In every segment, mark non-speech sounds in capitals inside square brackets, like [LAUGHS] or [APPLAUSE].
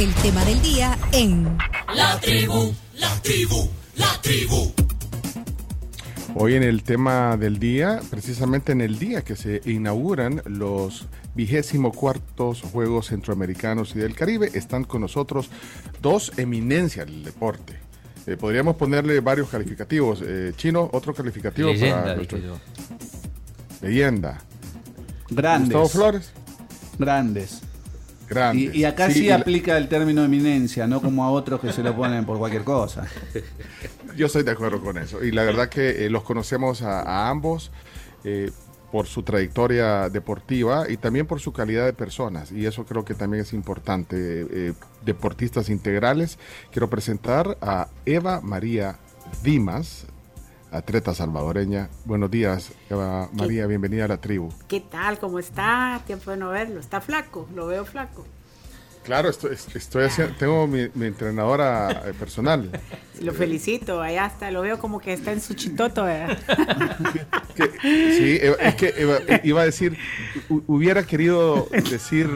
el tema del día en La tribu, la tribu, la tribu. Hoy en el tema del día, precisamente en el día que se inauguran los vigésimo cuartos Juegos Centroamericanos y del Caribe, están con nosotros dos eminencias del deporte. Eh, podríamos ponerle varios calificativos. Eh, Chino, otro calificativo Leyenda, para nuestro- leyenda. Grandes. Gustavo Flores, Grandes. Grande. Y, y acá sí, aplica el término eminencia, no como a otros que se lo ponen por cualquier cosa. [LAUGHS] Yo estoy de acuerdo con eso. Y la verdad que eh, los conocemos a, a ambos eh, por su trayectoria deportiva y también por su calidad de personas. Y eso creo que también es importante. Eh, deportistas integrales. Quiero presentar a Eva María Dimas, atleta salvadoreña. Buenos días, Eva María. Bienvenida a la tribu. ¿Qué tal? ¿Cómo está? Tiempo de no verlo. Está flaco, lo veo flaco. Claro, estoy, estoy haciendo, tengo mi, mi entrenadora eh, personal. [LAUGHS] Lo felicito, allá está, lo veo como que está en su chitoto, ¿verdad? [LAUGHS] Que- sí, Eva- es que Eva- iba a decir, hu- hubiera querido decir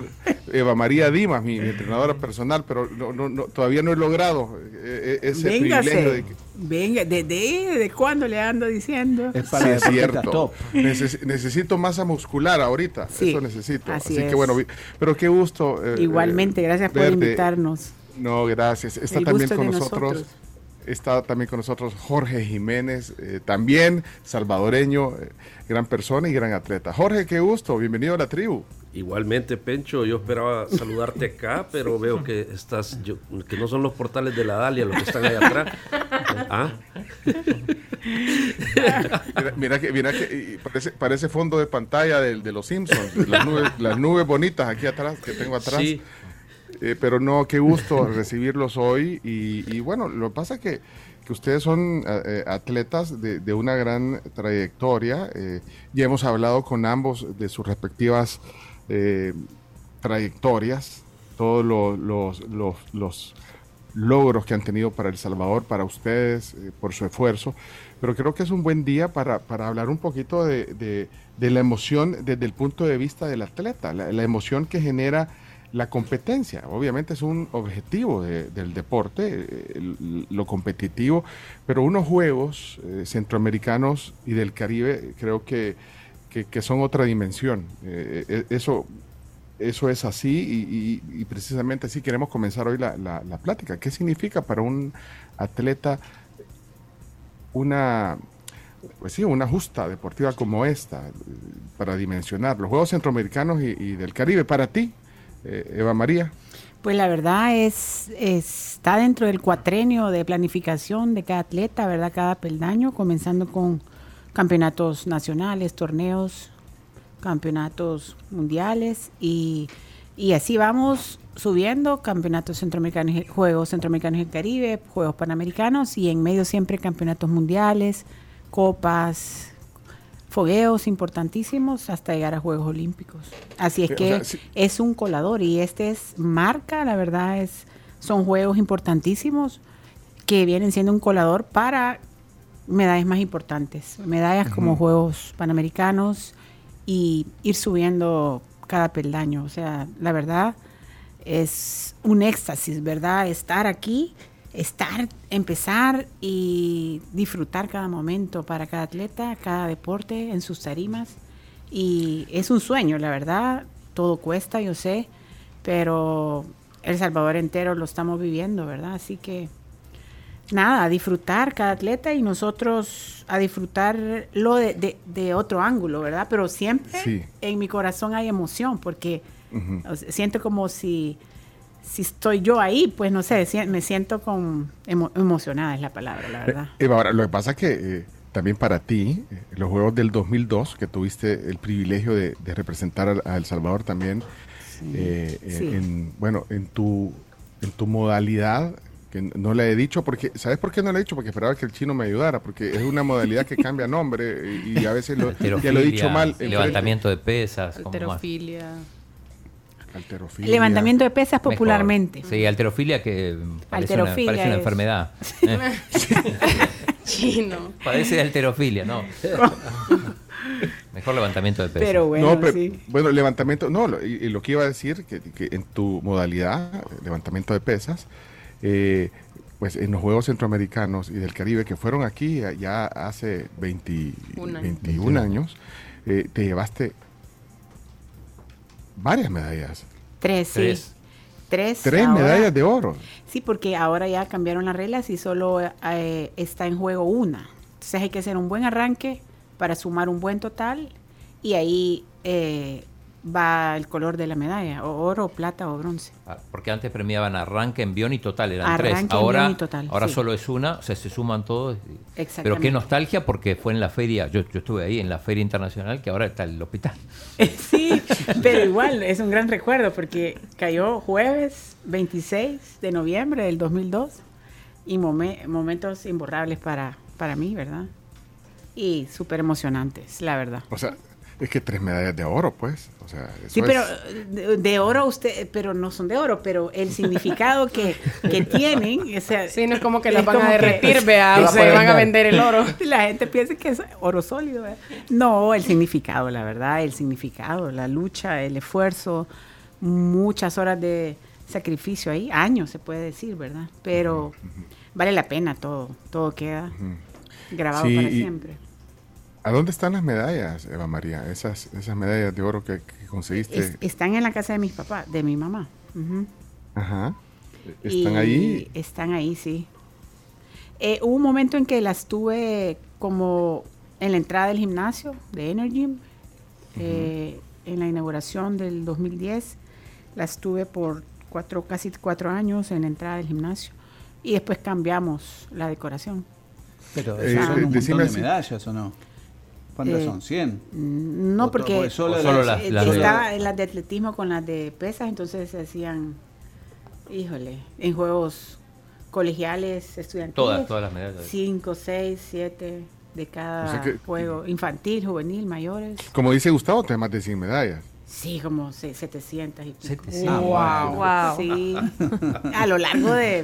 Eva María Dimas, mi, mi entrenadora personal, pero no, no, no, todavía no he logrado eh, eh, ese privilegio Véngase. de que... Venga, ¿de, de, de cuándo le ando diciendo? Es Sí, para es deportistas cierto. top. Neces- necesito masa muscular ahorita, Sí, eso necesito. así Así, que es. bueno, pero qué gusto. eh, Igualmente, eh, gracias por invitarnos. No, gracias. Está El también gusto con es de nosotros. nosotros. Está también con nosotros Jorge Jiménez, eh, también salvadoreño, eh, gran persona y gran atleta. Jorge, qué gusto, bienvenido a la tribu. Igualmente, Pencho, yo esperaba saludarte acá, pero veo que estás, yo- que no son los portales de la Dalia los que están allá atrás. Ah, Mira, mira que, mira que parece, parece fondo de pantalla del- de, los Simpsons, las nubes, las nubes bonitas aquí atrás que tengo atrás. sí, Eh, pero no, qué gusto [LAUGHS] recibirlos hoy. Y, y bueno, lo que pasa es que, que ustedes son eh, eh, atletas de, de una gran trayectoria. eh, ya hemos hablado con ambos de sus respectivas trayectorias, todos lo- los, los, los logros que han tenido para El Salvador, para ustedes, por su esfuerzo. Pero creo que es un buen día para, para hablar un poquito de, de- de la emoción desde el punto de vista del atleta, la, la emoción que genera la competencia. Obviamente es un objetivo de- del deporte, eh, lo competitivo, pero unos juegos eh, centroamericanos y del Caribe creo que, que- son otra dimensión. Eh, eso, eso es así y, precisamente así queremos comenzar hoy la, la- plática. ¿Qué significa para un atleta una, pues sí, una justa deportiva como esta, para dimensionar los Juegos Centroamericanos y del Caribe? Para ti, eh, Eva María. Pues la verdad es, está dentro del cuatrenio de planificación de cada atleta, ¿verdad? Cada peldaño, comenzando con campeonatos nacionales, torneos, campeonatos mundiales y, y así vamos subiendo campeonatos centroamericanos, y- juegos centroamericanos del Caribe, juegos panamericanos y en medio siempre campeonatos mundiales, copas, fogueos importantísimos hasta llegar a Juegos Olímpicos. Así es Sí, o que sea, sí. es un colador y este es marca, la verdad es son juegos importantísimos que vienen siendo un colador para medallas más importantes, medallas como Juegos Panamericanos y ir subiendo cada peldaño, o sea, la verdad es un éxtasis, ¿verdad? Estar aquí, estar, empezar y disfrutar cada momento para cada atleta, cada deporte en sus tarimas. Y es un sueño, la verdad, todo cuesta, yo sé, pero El Salvador entero lo estamos viviendo, ¿verdad? Así que nada, a disfrutar cada atleta y nosotros a disfrutarlo de, de- de otro ángulo, ¿verdad? Pero siempre Sí. en mi corazón hay emoción porque siento como si, si estoy yo ahí, pues no sé, me siento con emo- emocionada es la palabra, la verdad. Eh, Eva, ahora, lo que pasa es que eh, también para ti, eh, los Juegos del 2002, que tuviste el privilegio de, de representar a, a El Salvador también, eh, eh, Sí. en, bueno, en tu, en tu modalidad, que no le he dicho, porque, ¿sabes por qué no le he dicho? Porque esperaba que el chino me ayudara, porque es una modalidad que cambia nombre y, y a veces lo, [LAUGHS] ya lo he dicho mal. Levantamiento de pesas. Alterofilia. Levantamiento de pesas Mejor. popularmente. Sí, alterofilia que parece, Alterofilia una, [LAUGHS] parece enfermedad. Eh, Chino. Padece de alterofilia, ¿no? [LAUGHS] Mejor levantamiento de peso. Pero bueno, no, pero- sí. bueno, levantamiento, no, lo- y, lo que iba a decir, que, que en tu modalidad, eh, levantamiento de pesas, eh, pues en los Juegos Centroamericanos y del Caribe, que fueron aquí eh, ya hace 20 Un año. 21 años, eh, te llevaste varias medallas, Tres, sí. Tres. Tres. tres ahora. medallas de oro. Sí, porque ahora ya cambiaron las reglas y solo eh, está en juego una. Entonces hay que hacer un buen arranque para sumar un buen total y ahí eh, va el color de la medalla, o oro, plata o bronce. Ah, Porque antes premiaban arranque, envión y total, eran Arranque, tres. envión Ahora, y total, ahora sí. solo es una, o sea, se suman todos. y- Pero Exactamente. qué nostalgia porque fue en la feria, yo, yo estuve ahí en la feria internacional que ahora está el hospital. [LAUGHS] Sí, pero igual es un gran recuerdo porque cayó jueves 26 de noviembre del 2002 y momen- momentos imborrables para, para mí, ¿verdad? Y súper emocionantes, la verdad. O sea, es que tres medallas de oro, pues. O sea, eso Sí, pero es- de, de oro usted, pero no son de oro, pero el significado que, que tienen, o sea, Sí, no es como que las van a que- derretir, [LAUGHS] vea, o va a se poder van a vender el oro. [LAUGHS] la gente piensa que es oro sólido. ¿verdad? No, el significado, la verdad, el significado, la lucha, el esfuerzo, muchas horas de sacrificio ahí, años se puede decir, ¿verdad? Pero vale la pena todo, todo queda grabado Sí, para y- siempre. ¿A dónde están las medallas, Eva María? Esas, esas medallas de oro que, que conseguiste. Es- están en la casa de mis papás, de mi mamá. Ajá. Están Y ahí. Están ahí, sí. Eh, hubo un momento en que las tuve como en la entrada del gimnasio de Energy, eh, en la inauguración del 2010. Las tuve por cuatro, casi cuatro años en la entrada del gimnasio. Y después cambiamos la decoración. Pero Eh, son un montón de medallas, ¿o no? ¿Cuántas Eh, son? ¿100? Mm, No, porque o solo o solo las- las- las de- estaba en las de atletismo con las de pesas, entonces se hacían, híjole, en juegos colegiales, estudiantiles. Todas, todas las medallas. Cinco, seis, siete de cada O sea que- juego. Infantil, juvenil, mayores. Como dice Gustavo, tenés más de 100 medallas. Sí, como se- 700 y pico. 700. Ah, Wow. Sí, [LAUGHS] a lo largo de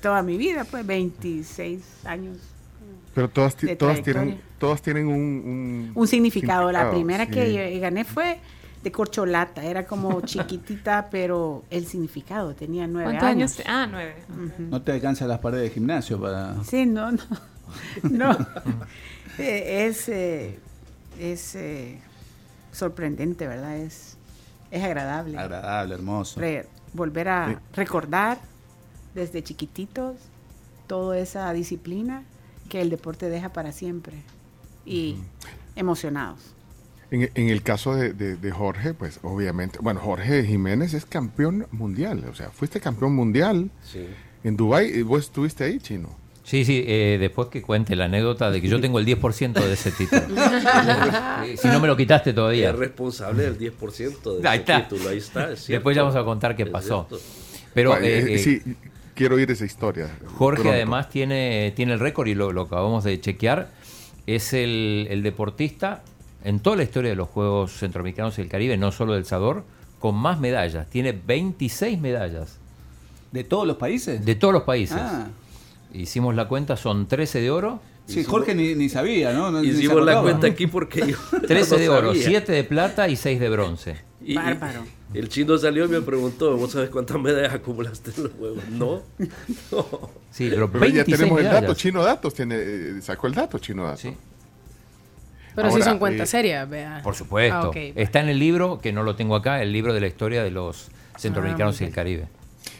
toda mi vida, pues 26 años. Pero todas, todas, tienen, todas tienen un, un, Un significado. La primera sí. que gané fue de corcholata. Era como [LAUGHS] chiquitita, pero el significado tenía nueve ¿Cuántos años? años. Ah, nueve. No te alcanzan las paredes de gimnasio para... Sí, no, no. [LAUGHS] no. [LAUGHS] Eh, es eh, es eh, sorprendente, ¿verdad? Es, es agradable. Agradable, hermoso. Re- volver a Sí. recordar desde chiquititos toda esa disciplina que el deporte deja para siempre. Y emocionados. En, en el caso de, de- de Jorge, pues obviamente, bueno, Jorge Jiménez es campeón mundial, o sea, fuiste campeón mundial Sí. en Dubái y vos estuviste ahí, chino. Sí, sí, eh, después que cuente la anécdota de que yo tengo el 10% de ese título. [LAUGHS] Si no me lo quitaste todavía. Es responsable del 10% de Ahí ese está. título. Ahí está. es Después ya vamos a contar qué Es pasó. cierto. Pero Bueno, eh, eh, sí, quiero oír esa historia. Jorge pronto. además tiene, tiene el récord y lo, lo acabamos de chequear. Es el, el deportista en toda la historia de los Juegos Centroamericanos y el Caribe, no solo del Sador, con más medallas. Tiene 26 medallas ¿De todos los países? de todos los países. Ah, Hicimos la cuenta, son 13 de oro, sí, Jorge ni, ni sabía, ¿no? No- ni se Hicimos la cuenta aquí porque yo [LAUGHS] [LAUGHS] 13 no de oro, sabía. 7 de plata y 6 de bronce. Y Bárbaro. El chino salió y me preguntó, ¿vos sabes cuántas medallas acumulaste en los juegos? No. [LAUGHS] no. Sí, pero Pero ya 26 tenemos el dato, Chino Datos, tiene, eh, sacó el dato, Chino Datos. Sí. Pero sí Ahora, son cuentas eh, serias, vea. Por supuesto. Ah, Está en el libro, que no lo tengo acá, el libro de la historia de los centroamericanos Ah, y el Caribe.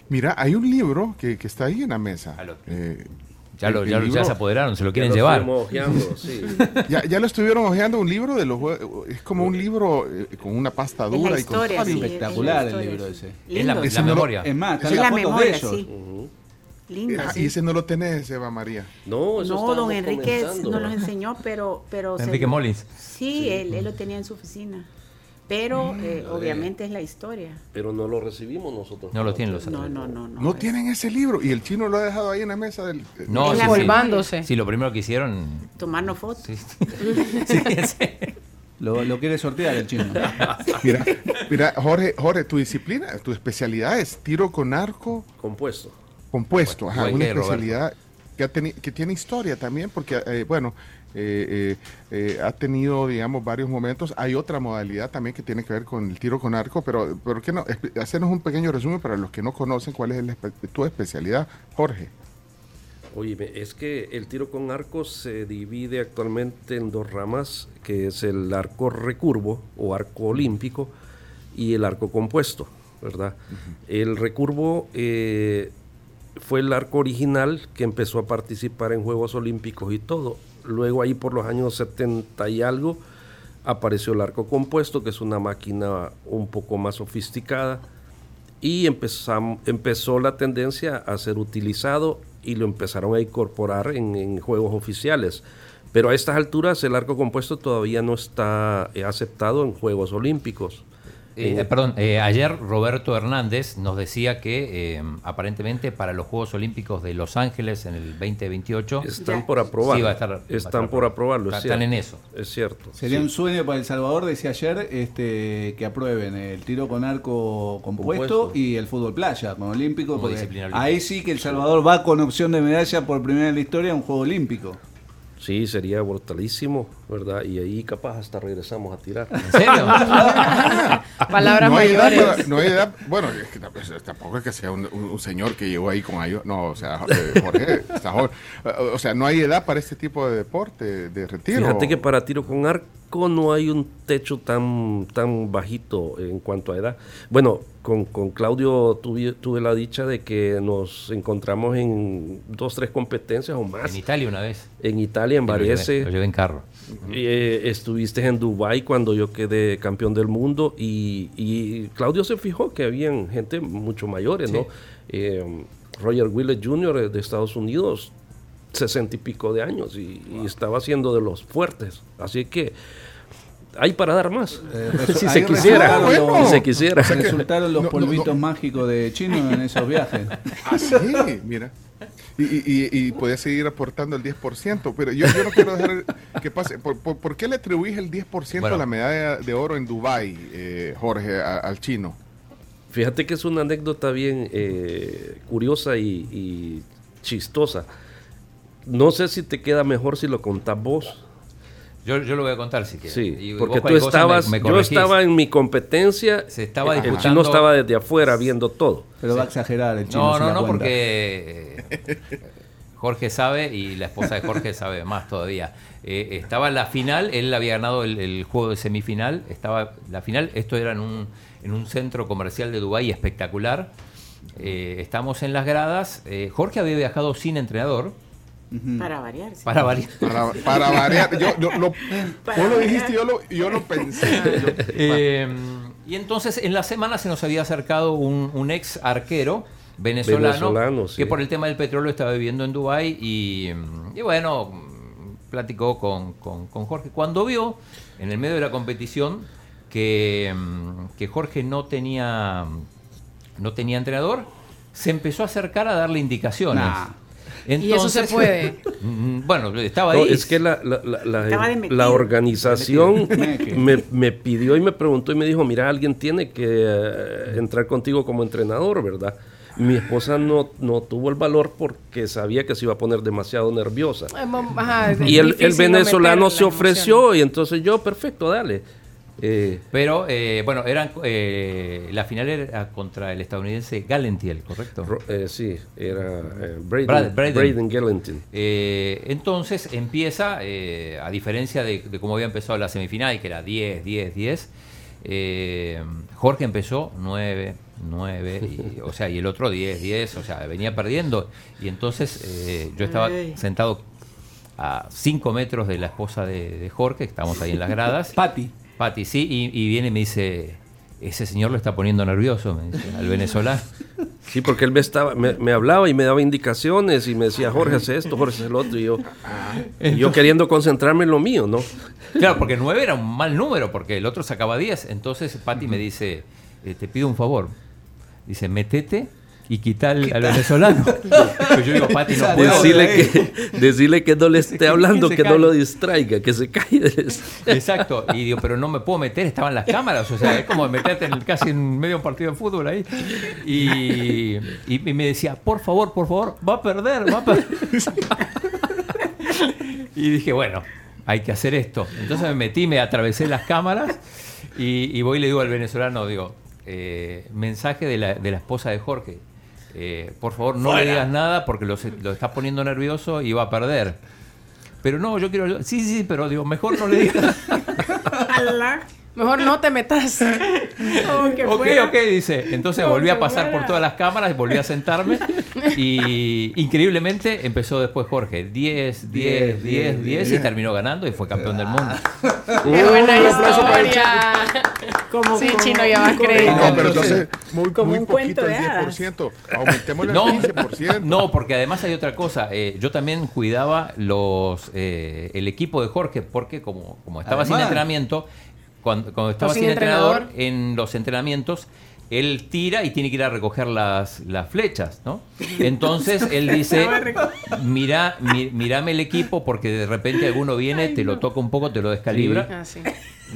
Mira, hay un libro que, que está ahí en la mesa. Eh, Ya, lo, ya, lo- ya libro- se apoderaron, se lo quieren Ya lo llevar. ojeando, [LAUGHS] sí. ya, ya lo estuvieron hojeando un libro de los es como un libro eh, con una pasta Es la dura y con historia, sí, Espectacular es la el historia, libro ese. Es la, es Ese la no lo- memoria. Es más, Es la fotos de memoria, ellos. sí. Ujú. Lindo, Ah, sí. y ese no lo tenés, Eva María. No, eso No, don Enrique comenzando. nos los enseñó, pero... pero se- Enrique Molins. Sí, Él, él lo tenía en su oficina. Pero eh, obviamente es la historia. Pero no lo recibimos nosotros. No lo tienen los No, no, no. No, No es- tienen ese libro y el chino lo ha dejado ahí en la mesa del... No, Es sí, sí. Sí, lo primero que hicieron. Tomarnos fotos. Sí, sí, [LAUGHS] sí. Lo, lo quiere sortear el chino. [LAUGHS] Mira, mira, Jorge, Jorge, tu disciplina, tu especialidad es tiro con arco Compuesto. compuesto, ajá, una especialidad que, que tiene historia también, porque, eh, bueno, eh, eh, eh, ha tenido, digamos, varios momentos. Hay otra modalidad también que tiene que ver con el tiro con arco, pero ¿por qué no? Hacernos un pequeño resumen para los que no conocen cuál es el tu especialidad, Jorge. Oye, es que el tiro con arco se divide actualmente en dos ramas, que es el arco recurvo o arco olímpico y el arco compuesto, ¿verdad? El recurvo fue el arco original que empezó a participar en Juegos Olímpicos y todo. Luego ahí por los años 70 y algo apareció el arco compuesto, que es una máquina un poco más sofisticada y empezó la tendencia a ser utilizado y lo empezaron a incorporar en, en juegos oficiales. Pero a estas alturas el arco compuesto todavía no está eh, aceptado en Juegos Olímpicos. Eh, En- perdón, eh, ayer Roberto Hernández nos decía que eh, aparentemente para los Juegos Olímpicos de Los Ángeles en el 2028 están por aprobarlo. Sí, va a estar- va a están estar por aprobarlo. es Están en eso. Es cierto. Sería sí. un sueño para El Salvador, decía ayer, este, que aprueben el tiro con arco compuesto, Compuesto. y el fútbol playa con olímpico. Como porque disciplina olímpica. ahí sí que El Salvador va con opción de medalla por primera en la historia a un juego olímpico. Sí, sería brutalísimo, ¿verdad? Y ahí capaz hasta regresamos a tirar. ¿En serio? [LAUGHS] Palabras no edad mayores. no hay edad, bueno, es que tampoco es que sea un, un- un señor que llegó ahí con ellos, no, o sea, eh, Jorge, [LAUGHS] está joven. O sea, no hay edad para este tipo de deporte, de retiro. Fíjate que para tiro con arco no hay un techo tan, tan bajito en cuanto a edad. Bueno, con, con Claudio tuve, tuve la dicha de que nos encontramos en dos, tres competencias o más. en Italia una vez. En Italia, en Varese. Lo llevé en carro. Eh, estuviste en Dubai cuando yo quedé campeón del mundo y, y Claudio se fijó que habían gente mucho mayores, ¿no? Eh, Roger Willett Jr. de Estados Unidos, sesenta y pico de años y, y estaba siendo de los fuertes. Así que hay para dar más. [LAUGHS] resu- si se quisiera, resultaron los- si se quisiera. Resultaron los no, polvitos no. mágicos de chino en esos viajes. Ah, sí, mira. Y, y, puede seguir aportando el 10%, pero yo, yo no quiero dejar que pase. ¿Por, por, por qué le atribuís el 10% Bueno. a la medalla de oro en Dubái, eh, Jorge, a- al chino? Fíjate que es una anécdota bien eh, curiosa y, y chistosa. No sé si te queda mejor si lo contás vos. Yo, yo lo voy a contar si quieres. Sí, Y porque tú estabas, me- me yo estaba en mi competencia, Se estaba el chino estaba desde afuera viendo todo. Pero va a exagerar el chino. No, no, no, cuenta. porque eh, Jorge sabe y la esposa de Jorge sabe más todavía. Eh, estaba en la final, él había ganado el, el juego de semifinal, estaba la final, esto era en un, en un centro comercial de Dubái espectacular. Eh, estamos en las gradas, eh, Jorge había viajado sin entrenador, Para variar. sí. para variar. Para, para variar. Yo, yo lo, [LAUGHS] Para vos lo variar. dijiste, yo lo, yo lo pensé. [LAUGHS] Yo- Eh, y entonces en la semana se nos había acercado un, un ex arquero venezolano, Venezolano, sí. que por el tema del petróleo estaba viviendo en Dubái y, y bueno, platicó con, con- con Jorge. Cuando vio en el medio de la competición que, que Jorge no tenía, no tenía entrenador, se empezó a acercar a darle indicaciones. Nah. Y eso se puede. [LAUGHS] [LAUGHS] Bueno, estaba No, ahí. es que la, la- organización [LAUGHS] me, me pidió y me preguntó y me dijo, mira, alguien tiene que eh, entrar contigo como entrenador, ¿verdad? Mi esposa no, no tuvo el valor porque sabía que se iba a poner demasiado nerviosa. Ajá, es Y el, el no venezolano meter se ofreció emociones. y entonces yo, perfecto, dale. Eh, Pero, eh, bueno, eran, eh, la final era contra el estadounidense Galentiel, ¿correcto? Ro- eh, sí, era eh, Braden, Brad- Braden. Braden Gellington. Eh, entonces empieza, eh, a diferencia de, de cómo había empezado la semifinal, que era 10, 10, 10, eh, Jorge empezó 9, 9, y, [LAUGHS] o sea, y el otro 10, 10, o sea, venía perdiendo. Y entonces eh, yo estaba sentado a 5 metros de la esposa de, de Jorge, que estábamos ahí en las gradas. Pati. Pati, sí, y, y viene y me dice, ese señor lo está poniendo nervioso, me dice, al venezolano. Sí, porque él me, estaba, me, me hablaba y me daba indicaciones y me decía, Jorge, hace esto, Jorge, hace el otro. Y yo, yo queriendo concentrarme en lo mío, ¿no? Claro, porque 9 era un mal número, porque el otro sacaba 10. Entonces Pati me dice, eh, te pido un favor. Dice, metete y quita al, venezolano. [LAUGHS] Pero yo digo, [LAUGHS] Pati, no puedo. Decirle que, decirle que no le esté hablando, que no lo distraiga, que se calle. [LAUGHS] Exacto. Y digo, pero no me puedo meter, estaban las cámaras. O sea, es como meterte en casi en medio de un partido de fútbol ahí. Y, y- y me decía, por favor, por favor, va a perder, va a perder. y dije, bueno, hay que hacer esto. Entonces me metí, me atravesé las cámaras y, y voy y le digo al venezolano, digo, eh, mensaje de la, de la esposa de Jorge. Eh, por favor, no le digas nada porque lo, se- lo está poniendo nervioso y va a perder. Pero no, yo quiero. Sí, sí, pero digo, mejor no le digas. [LAUGHS] Mejor no te metas. [LAUGHS] Oh, que ok, fuera. ok, dice. Entonces volví a pasar por todas las cámaras, volví a sentarme y [LAUGHS] increíblemente empezó después Jorge. 10, 10, 10, 10 y terminó ganando y fue campeón del mundo. [LAUGHS] Qué buena historia. Como, Sí, como- Chino, ya vas como- creyendo. No, pero entonces, muy, Como muy un cuento poquito de el hadas. 10%. Aumentémosle No, al 15%. no, porque además hay otra cosa. Eh, yo también cuidaba los eh, el equipo de Jorge, porque como, como estaba sin entrenamiento, cuando, cuando estaba sin sin entrenador, entrenador. en los entrenamientos, él tira y tiene que ir a recoger las, las flechas, ¿no? [LAUGHS] Entonces él dice, mira, mi- mirame el equipo porque de repente alguno viene, te lo toca un poco, te lo descalibra. Ah, sí.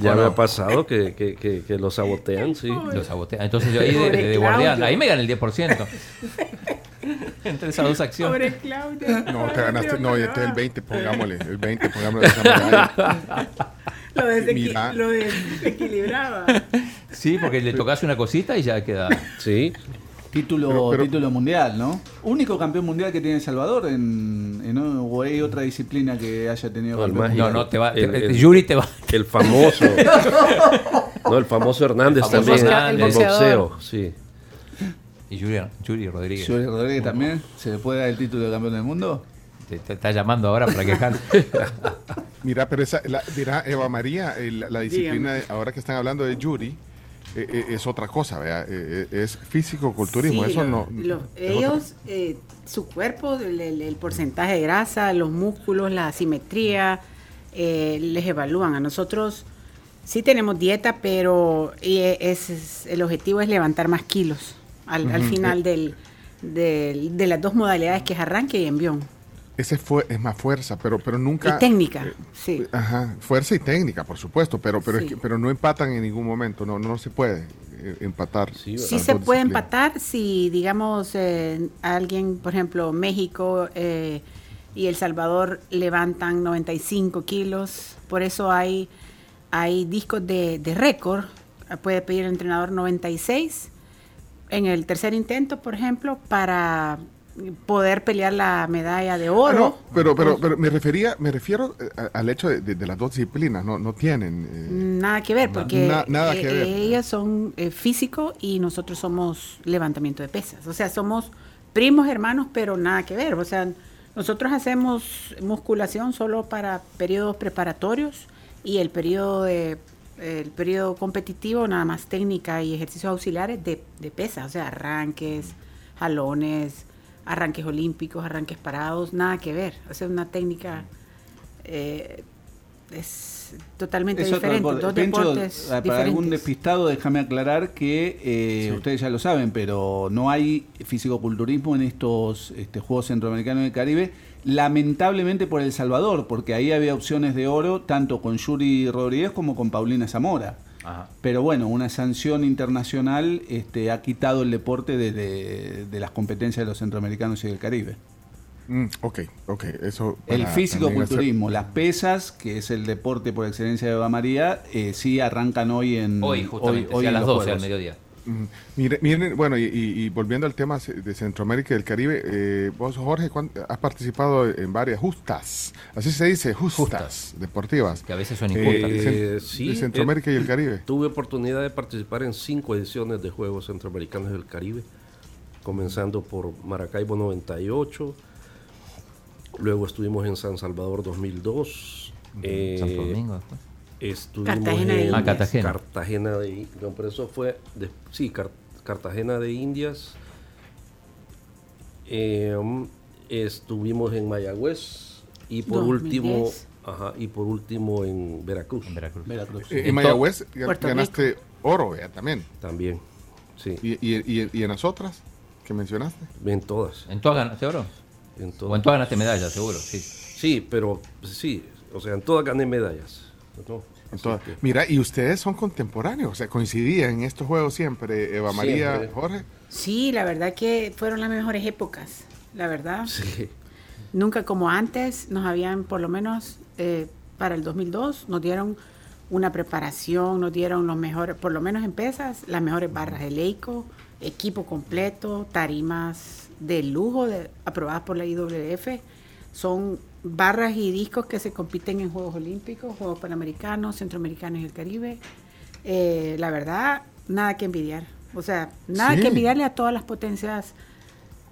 Ya ¿O me ha pasado que, que, que, que lo sabotean, sí. Lo sabotea. Entonces yo ahí de, de- de guardián, Claudio. ahí me gané el 10%. [LAUGHS] Entre esas dos acciones. Pobre Claudia. No, te ganaste, no, este es el 20, pongámosle, el 20, pongámosle esa. [LAUGHS] Lo, [LAUGHS] desequi- Mira. lo desequilibraba. [LAUGHS] Sí, porque le tocas una cosita y ya queda. Sí. Título, Pero- pero- título mundial, ¿no? Único campeón mundial que tiene El Salvador en, en o hay otra disciplina que haya tenido No, campeón No, no, te va. El- te- el- Yuri te va. [LAUGHS] El famoso. No, el famoso Hernández El famoso también. Hernández. El boxeo, sí. Y Yuri, Yuri Rodríguez. Yuri Rodríguez también. ¿Se le puede dar el título de campeón del mundo? Te, te está llamando ahora para quejar. Mira, pero esa, la, mira, Eva María, el- la disciplina, de- ahora que están hablando de Yuri, eh, eh, es otra cosa, ¿vea? Eh, es físico-culturismo, Sí, eso no. es ellos, eh, su cuerpo, el, el- el porcentaje de grasa, los músculos, la simetría, eh, les evalúan. A nosotros sí tenemos dieta, pero e- es, es- el objetivo es levantar más kilos al, al final del, del- de las dos modalidades que es arranque y envión. Ese fue, es más fuerza, pero, pero nunca. Y técnica, eh, sí. Ajá, fuerza y técnica, por supuesto, pero, pero, es Sí. que- pero no empatan en ningún momento, no, no se puede eh, empatar. Sí, se puede empatar si, digamos, eh, alguien, por ejemplo, México eh, y El Salvador levantan 95 kilos. Por eso hay, hay discos de, de récord. Puede pedir el entrenador 96 en el tercer intento, por ejemplo, para poder pelear la medalla de Ah, oro. no, pero, pero, pero me refería, me refiero eh, al hecho de, de- de las dos disciplinas, no, no tienen. eh, Nada que ver, porque Na- nada que ver. ellas son eh, físico y nosotros somos levantamiento de pesas. O sea, somos primos hermanos, pero nada que ver. O sea, nosotros hacemos musculación solo para periodos preparatorios y el periodo de el periodo competitivo nada más técnica y ejercicios auxiliares de, de pesas, o sea, arranques, jalones, arranques olímpicos, arranques parados, nada que ver. O sea, una técnica eh, es totalmente Es diferente. deporte. Dos Pencho, deportes ah, para algún despistado, déjame aclarar que eh, ustedes ya lo saben, pero no hay fisicoculturismo en estos este, Juegos Centroamericanos del Caribe, lamentablemente por El Salvador, porque ahí había opciones de oro tanto con Yuri Rodríguez como con Paulina Zamora. Ajá. Pero bueno, una sanción internacional este, ha quitado el deporte de, de- de las competencias de los centroamericanos y del Caribe. mm, ok, ok, eso. El físico-culturismo, las pesas, que es el deporte por excelencia de Eva María, eh, sí arrancan hoy en Hoy, justamente, sí, a las los 12 al mediodía. Mm, Mire, miren, bueno, y, y- y volviendo al tema de Centroamérica y del Caribe, eh, vos, Jorge, ¿cuán- has participado en varias justas, así se dice, justas, deportivas. Que a veces son eh, injustas. de, Eh, Cen- sí, de Centroamérica y el Caribe. Tuve oportunidad de participar en cinco ediciones de Juegos Centroamericanos del Caribe, comenzando por Maracaibo 98, luego estuvimos en San Salvador 2002, eh, Santo Domingo después. Estuvimos Cartagena en. Ah, Cartagena. Cartagena de no, pero eso fue de- sí, Car- Cartagena de Indias. Eh, um, estuvimos en Mayagüez y por 2010. último, ajá, y por último en Veracruz En Veracruz. Veracruz. Eh, En en Mayagüez Puerto ganaste oro, también. también. Sí. Y, y, y- y en las otras? que mencionaste. En todas. ¿En todas ganaste oro? En O todas. en todas ganaste medallas, seguro, sí. Sí, pero sí, o sea, en todas gané medallas. ¿no? Entonces, mira, y ustedes son contemporáneos, o sea, coincidían en estos juegos siempre, Eva María, Siempre. Jorge. Sí, la verdad que fueron las mejores épocas, la verdad. sí. Nunca como antes nos habían, por lo menos eh, para el 2002, nos dieron una preparación, nos dieron los mejores, por lo menos en pesas, las mejores barras de Leico, equipo completo, tarimas de lujo de- aprobadas por la IWF. Son barras y discos que se compiten en Juegos Olímpicos, Juegos Panamericanos, Centroamericanos y el Caribe. Eh, la verdad, nada que envidiar. O sea, nada Sí. que envidiarle a todas las potencias,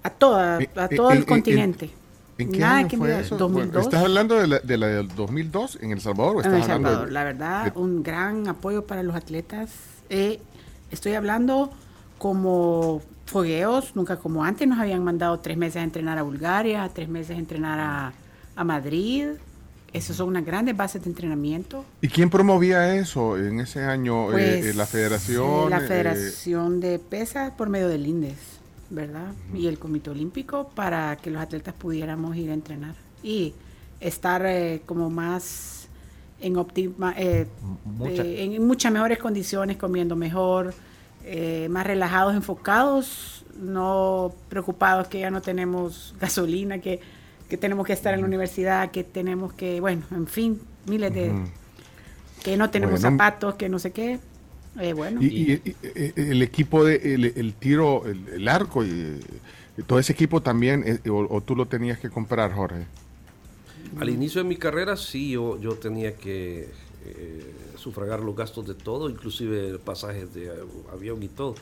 a, toda, Eh, a eh, todo en- el en- continente. ¿En qué Nada año que fue envidiar. eso? 2002. Bueno, ¿Estás hablando de la, de la del 2002 en El Salvador o En estás El hablando Salvador, de- la verdad, de- un gran apoyo para los atletas. Eh, estoy hablando como fogueos, nunca como antes nos habían mandado tres meses a entrenar a Bulgaria, tres meses a entrenar a, a Madrid. Esas son unas grandes bases de entrenamiento. ¿Y quién promovía eso en ese año? Eh, Pues, eh, la federación. eh, la eh, Federación de Pesas por medio del INDES, ¿verdad? Y el Comité Olímpico para que los atletas pudiéramos ir a entrenar y estar como más en Mucha- eh, en muchas mejores condiciones, comiendo mejor, más relajados, enfocados, no preocupados que ya no tenemos [LAUGHS] gasolina, que, que tenemos que estar en la universidad, que tenemos que, bueno, en fin, miles de... Que no tenemos Bueno. zapatos, que no sé qué. Eh, bueno, Y, y- y- eh, el equipo de el, el tiro, el, el arco y, eh, todo ese equipo también, eh, o, o tú lo tenías que comprar, Jorge. Al inicio de mi carrera sí, yo, yo tenía que eh, sufragar los gastos de todo, inclusive pasajes de avión y todo.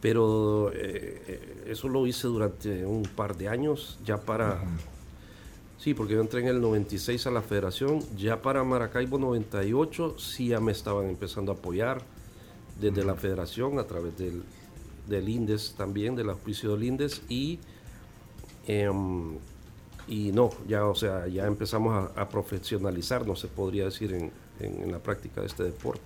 Pero eh, eso lo hice durante un par de años, ya para... Sí, porque yo entré en el 96 a la federación, ya para Maracaibo 98 sí ya me estaban empezando a apoyar desde la federación a través del, del INDES también, del auspicio del INDES y... em, y no, ya, o sea, ya empezamos a, a profesionalizarnos, se podría decir, en, en- en la práctica de este deporte.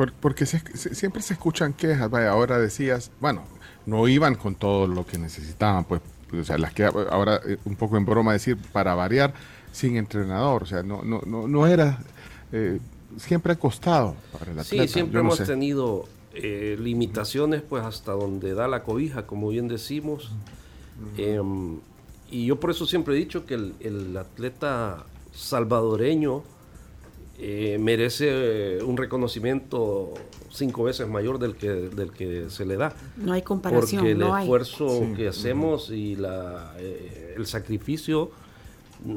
Por- porque se- se- siempre se escuchan quejas, vaya, ahora decías, bueno, no iban con todo lo que necesitaban, pues, o sea, las que ahora eh, un poco en broma decir, para variar, sin entrenador, o sea, no, no, no, no era, eh, siempre ha costado para el Sí, atleta. siempre yo no hemos sé. tenido eh, limitaciones, pues hasta donde da la cobija, como bien decimos. Em, y yo por eso siempre he dicho que el, el atleta salvadoreño eh, merece eh, un reconocimiento cinco veces mayor del que, del que se le da. no hay comparación, Porque el no hay. esfuerzo que hacemos y la, eh, el sacrificio,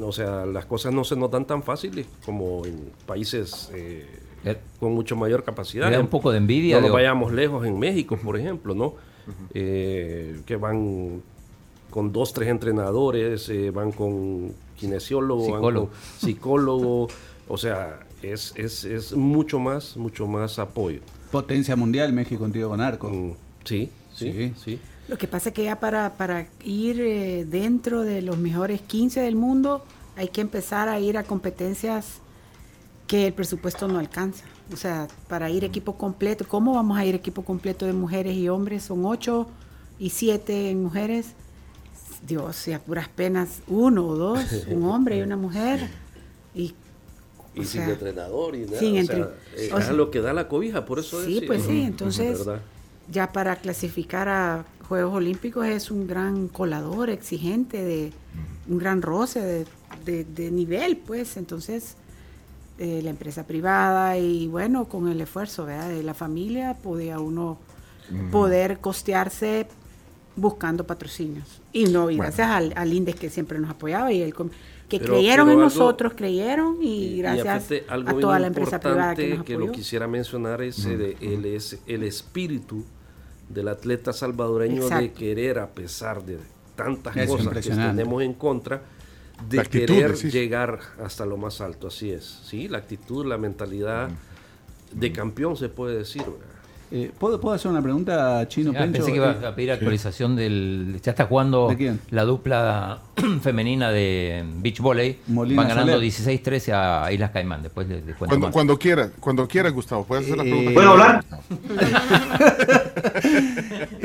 o sea, las cosas no se nos dan tan fáciles como en países eh, con mucho mayor capacidad. Me da un poco de envidia, No nos vayamos lejos en México, por ejemplo, ¿no? Eh, que van con dos, tres entrenadores, eh, van con kinesiólogo, van Psicólogo. con psicólogo, o sea, es, es, es mucho más, mucho más apoyo. Potencia mundial, México contigo con arco. Mm, sí, sí, Sí. sí. Lo que pasa es que ya para, para ir eh, dentro de los mejores 15 del mundo hay que empezar a ir a competencias que el presupuesto no alcanza. O sea, para ir equipo completo, ¿cómo vamos a ir equipo completo de mujeres y hombres? Son 8 y 7 en mujeres. Dios, y a puras penas uno o dos, [LAUGHS] un hombre y una mujer. Y, Y o sin sea, entrenador y nada. sin o entre- sea, eh, o es sea, lo que da la cobija, por eso Sí, es. pues sí, Ujú, entonces ¿verdad? ya para clasificar a Juegos Olímpicos es un gran colador, exigente, de un gran roce de, de- de nivel, pues entonces eh, la empresa privada y bueno, con el esfuerzo ¿verdad? de la familia podía uno poder costearse buscando patrocinios. Y no, y Bueno. gracias al, al INDES que siempre nos apoyaba y el com- que Pero- creyeron pero en algo- nosotros, creyeron y, gracias a toda la empresa privada que importante nos que apoyó. lo quisiera mencionar es el, el- es el espíritu del atleta salvadoreño de querer, a pesar de tantas Es cosas que tenemos en contra, de actitud, querer decís. llegar hasta lo más alto. Así es, sí, la actitud, la mentalidad de campeón se puede decir. ¿verdad? Eh, ¿puedo, ¿Puedo hacer una pregunta, Chino Ah, Pencho? pensé que iba Eh, a pedir actualización del. Ya está jugando ¿De quién? la dupla [CLEARS THROAT] femenina de beach volley. Molina Van ganando Soler. 16-13 a Islas Caimán. Después les, les cuento Cuando, más. cuando quiera, cuando quiera, Gustavo, puedes hacer la Eh, pregunta. ¿Puedo hablar? [LAUGHS]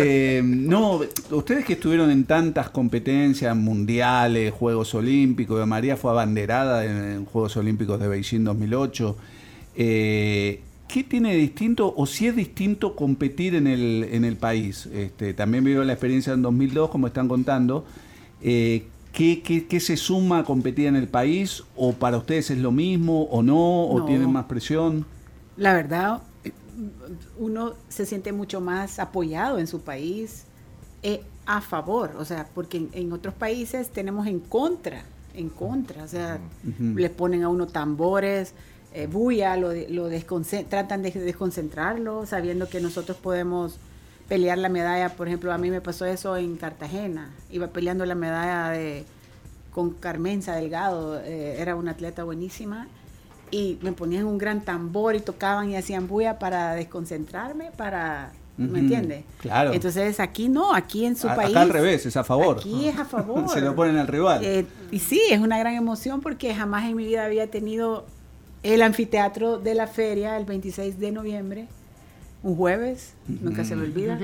Eh, no, ustedes que estuvieron en tantas competencias mundiales, Juegos Olímpicos, María fue abanderada en, en Juegos Olímpicos de Beijing 2008. eh, ¿Qué tiene de distinto o si es distinto competir en el, en el país? Este, también vivió la experiencia en 2002, como están contando. Eh, ¿qué, qué, qué se suma a competir en el país? ¿O para ustedes es lo mismo o no? ¿O No. tienen más presión? La verdad, eh, uno se siente mucho más apoyado en su país, eh, a favor, o sea, porque en, en otros países tenemos en contra, en contra, o sea, Ujú. le ponen a uno tambores, eh, bulla, lo, lo tratan de desconcentrarlo, sabiendo que nosotros podemos pelear la medalla, por ejemplo, a mí me pasó eso en Cartagena, iba peleando la medalla de con Carmenza Delgado, eh, era una atleta buenísima, y me ponían un gran tambor y tocaban y hacían bulla para desconcentrarme, para, ¿me entiendes? claro. Entonces aquí no, aquí en su A- país. Acá al revés, es a favor. Aquí es a [LAUGHS] favor. Se lo ponen al rival. Eh, y sí, es una gran emoción porque jamás en mi vida había tenido el anfiteatro de la feria el 26 de noviembre, un jueves, nunca se me olvida.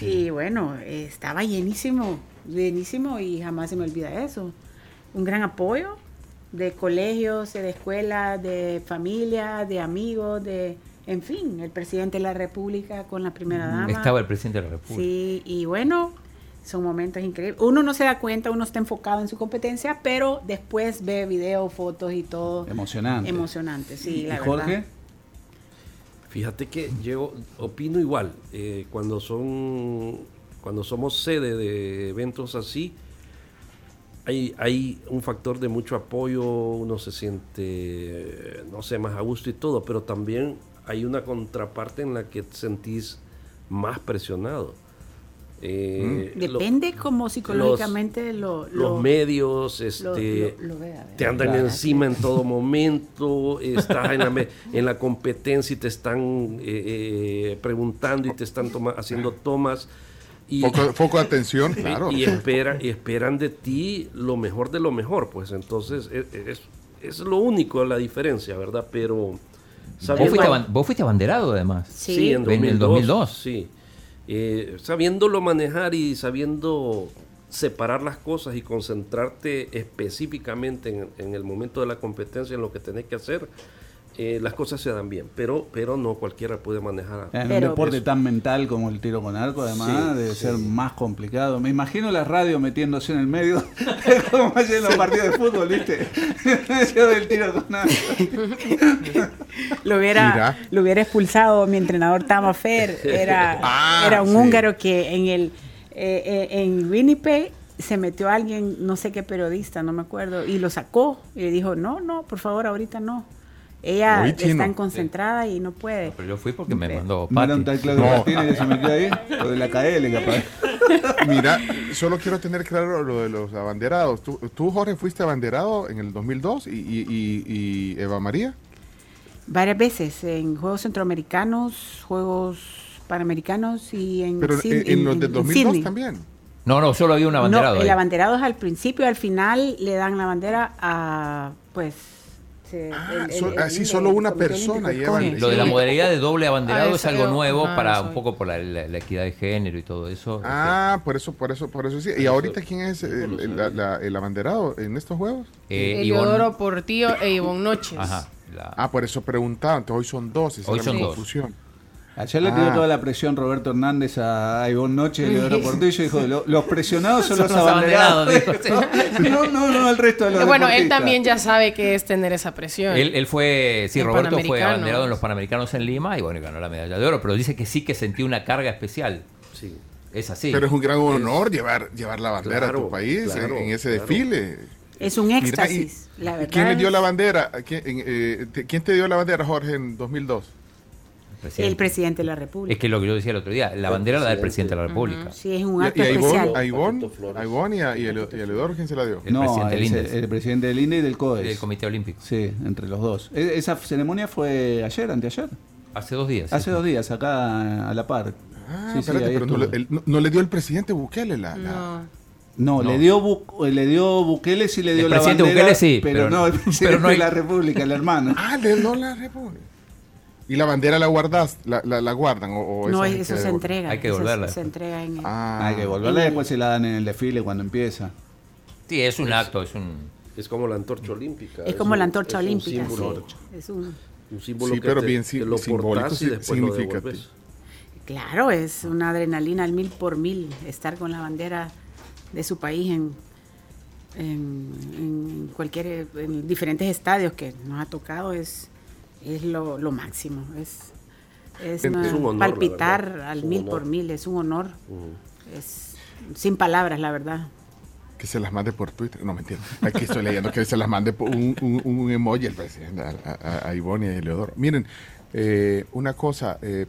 Y bueno, estaba llenísimo, llenísimo y jamás se me olvida eso. Un gran apoyo de colegios, de escuelas, de familia, de amigos, de, en fin, el presidente de la República con la primera dama. Estaba el presidente de la República. Sí, y bueno, son momentos increíbles. Uno no se da cuenta, uno está enfocado en su competencia, pero después ve videos, fotos y todo. Emocionante. Emocionante, sí, ¿Y la Jorge? verdad. Fíjate que yo opino igual. eh, cuando son cuando somos sede de eventos así, hay, hay un factor de mucho apoyo, uno se siente, no sé, más a gusto y todo, pero también hay una contraparte en la que te sentís más presionado. Eh, lo- Depende como psicológicamente lo, lo- los medios este, lo- lo vea, te andan Claro. encima en todo momento, estás en la, en la competencia y te están eh, eh, preguntando y te están toma- haciendo tomas y, Foco, foco de atención, y- claro. y espera, y esperan de ti lo mejor de lo mejor, pues entonces es, es- es lo único la diferencia, ¿verdad? Pero Vos fuiste, aban- vos fuiste abanderado además. Sí. Sí, en En el 2002. 2002. Sí. Eh, sabiéndolo manejar y sabiendo separar las cosas y concentrarte específicamente en, en el momento de la competencia, en lo que tenés que hacer, eh, las cosas se dan bien. Pero, pero no cualquiera puede manejar. En un deporte tan mental como el tiro con arco, además, Sí, debe sí. ser más complicado. Me imagino la radio metiéndose en el medio, [LAUGHS] como hacen los partidos de fútbol, ¿viste? Del tiro con arco. lo hubiera Mira. lo hubiera expulsado mi entrenador Tamafer era [LAUGHS] Ah, era un sí. húngaro que en el eh, eh, en Winnipeg se metió alguien no sé qué periodista no me acuerdo y lo sacó y le dijo no no por favor ahorita no ella está chino. concentrada y no puede Pero yo fui porque me mandó ¿No era un Pati. tal Claudio No. Martínez se metió ahí? O de la KL, [LAUGHS] capaz. Mira, solo quiero tener claro lo de los abanderados. ¿Tú, tú, Jorge, fuiste abanderado en el 2002 y, y- y- y Eva María? varias veces en juegos centroamericanos juegos panamericanos y en Pero en, en los del en 2002 Sydney. también. No, no, solo había un abanderado. No, el ahí. abanderado es al principio, al final le dan la bandera a, pues... se- Ah, el- so- el- así el- solo el una persona lleva el-. Lo de la modalidad de doble abanderado Ah, es algo nuevo ajá, para un poco por la, la- la equidad de género y todo eso. Ah, por eso, por eso, por eso sí. ¿Y ahorita quién es el, el- la- la- el abanderado en estos juegos? Eh, Eliodoro Portillo e Ivonne Noches. Ajá. la- Ah, por eso preguntaba. Entonces hoy son dos. Esa Hoy son dos. confusión. Ayer le tiró Ah. toda la presión Roberto Hernández a Ivonne Noche y Leodoro Portillo dijo, "Lo- los presionados [LAUGHS] son, Son los abanderados. abanderados, [LAUGHS] no, no, no, el resto de los bueno, él también ya sabe que es tener esa presión. Él, él fue, sí, Roberto fue abanderado en los Panamericanos en Lima y bueno, y ganó la medalla de oro, pero dice que sí que sentía una carga especial. Sí. Es así. Pero es un gran honor llevar, llevar la bandera a tu país en- claro, en, ese claro. desfile. Es un Mira, éxtasis, y- la ¿y verdad. ¿Quién le dio la bandera? ¿A quién, en, eh, te- ¿quién te dio la bandera, Jorge, en 2002? Presidente. El presidente de la República. Es que lo que yo decía el otro día, la bandera la del presidente de la República. Sí, es un Y, acto y a Ivonne, especial. a Ivonne, a Ivonne y a, y a Leo- y a Leodoro, ¿quién se la dio? El no, presidente del INDES. el, el presidente del INDE y del CODES. Del Comité Olímpico. Sí, entre los dos. E- Esa ceremonia fue ayer, anteayer. Hace dos días. Hace sí. dos días, acá a la par. Ah, Sí, sí, espérate, ahí pero no, le- el- no- no le dio el presidente Bukele la... la- No. No, No. le dio Bu- le dio Bukele sí le dio El la presidente bandera, Bukele sí, pero, pero- no el [LAUGHS] pero no hay- de la República, el hermano. Ah, le dio la República. ¿Y la bandera la guardas, la, la, la guardan? O, o No, eso se entrega. Hay que devolverla Se después. entrega en el- Ah, Hay que volverla, después se la dan en el desfile cuando empieza. Sí, es un acto, es un... Es como la antorcha olímpica. Es como un- la antorcha es un olímpica. símbolo, sí. Es un, un símbolo Sí, que, pero te- bien sim- lo simbólico, y después claro, es una adrenalina al mil por mil estar con la bandera de su país en, en, en cualquier en diferentes estadios que nos ha tocado es es lo, lo máximo es es, Es una- un honor, palpitar al Es un mil honor. por mil es un honor es sin palabras la verdad Que se las mande por Twitter. No, mentira. Aquí estoy leyendo que se las mande por un, un, un emoji al presidente, a, a, a Ivonne y a Eleodoro. Miren, eh, una cosa, eh,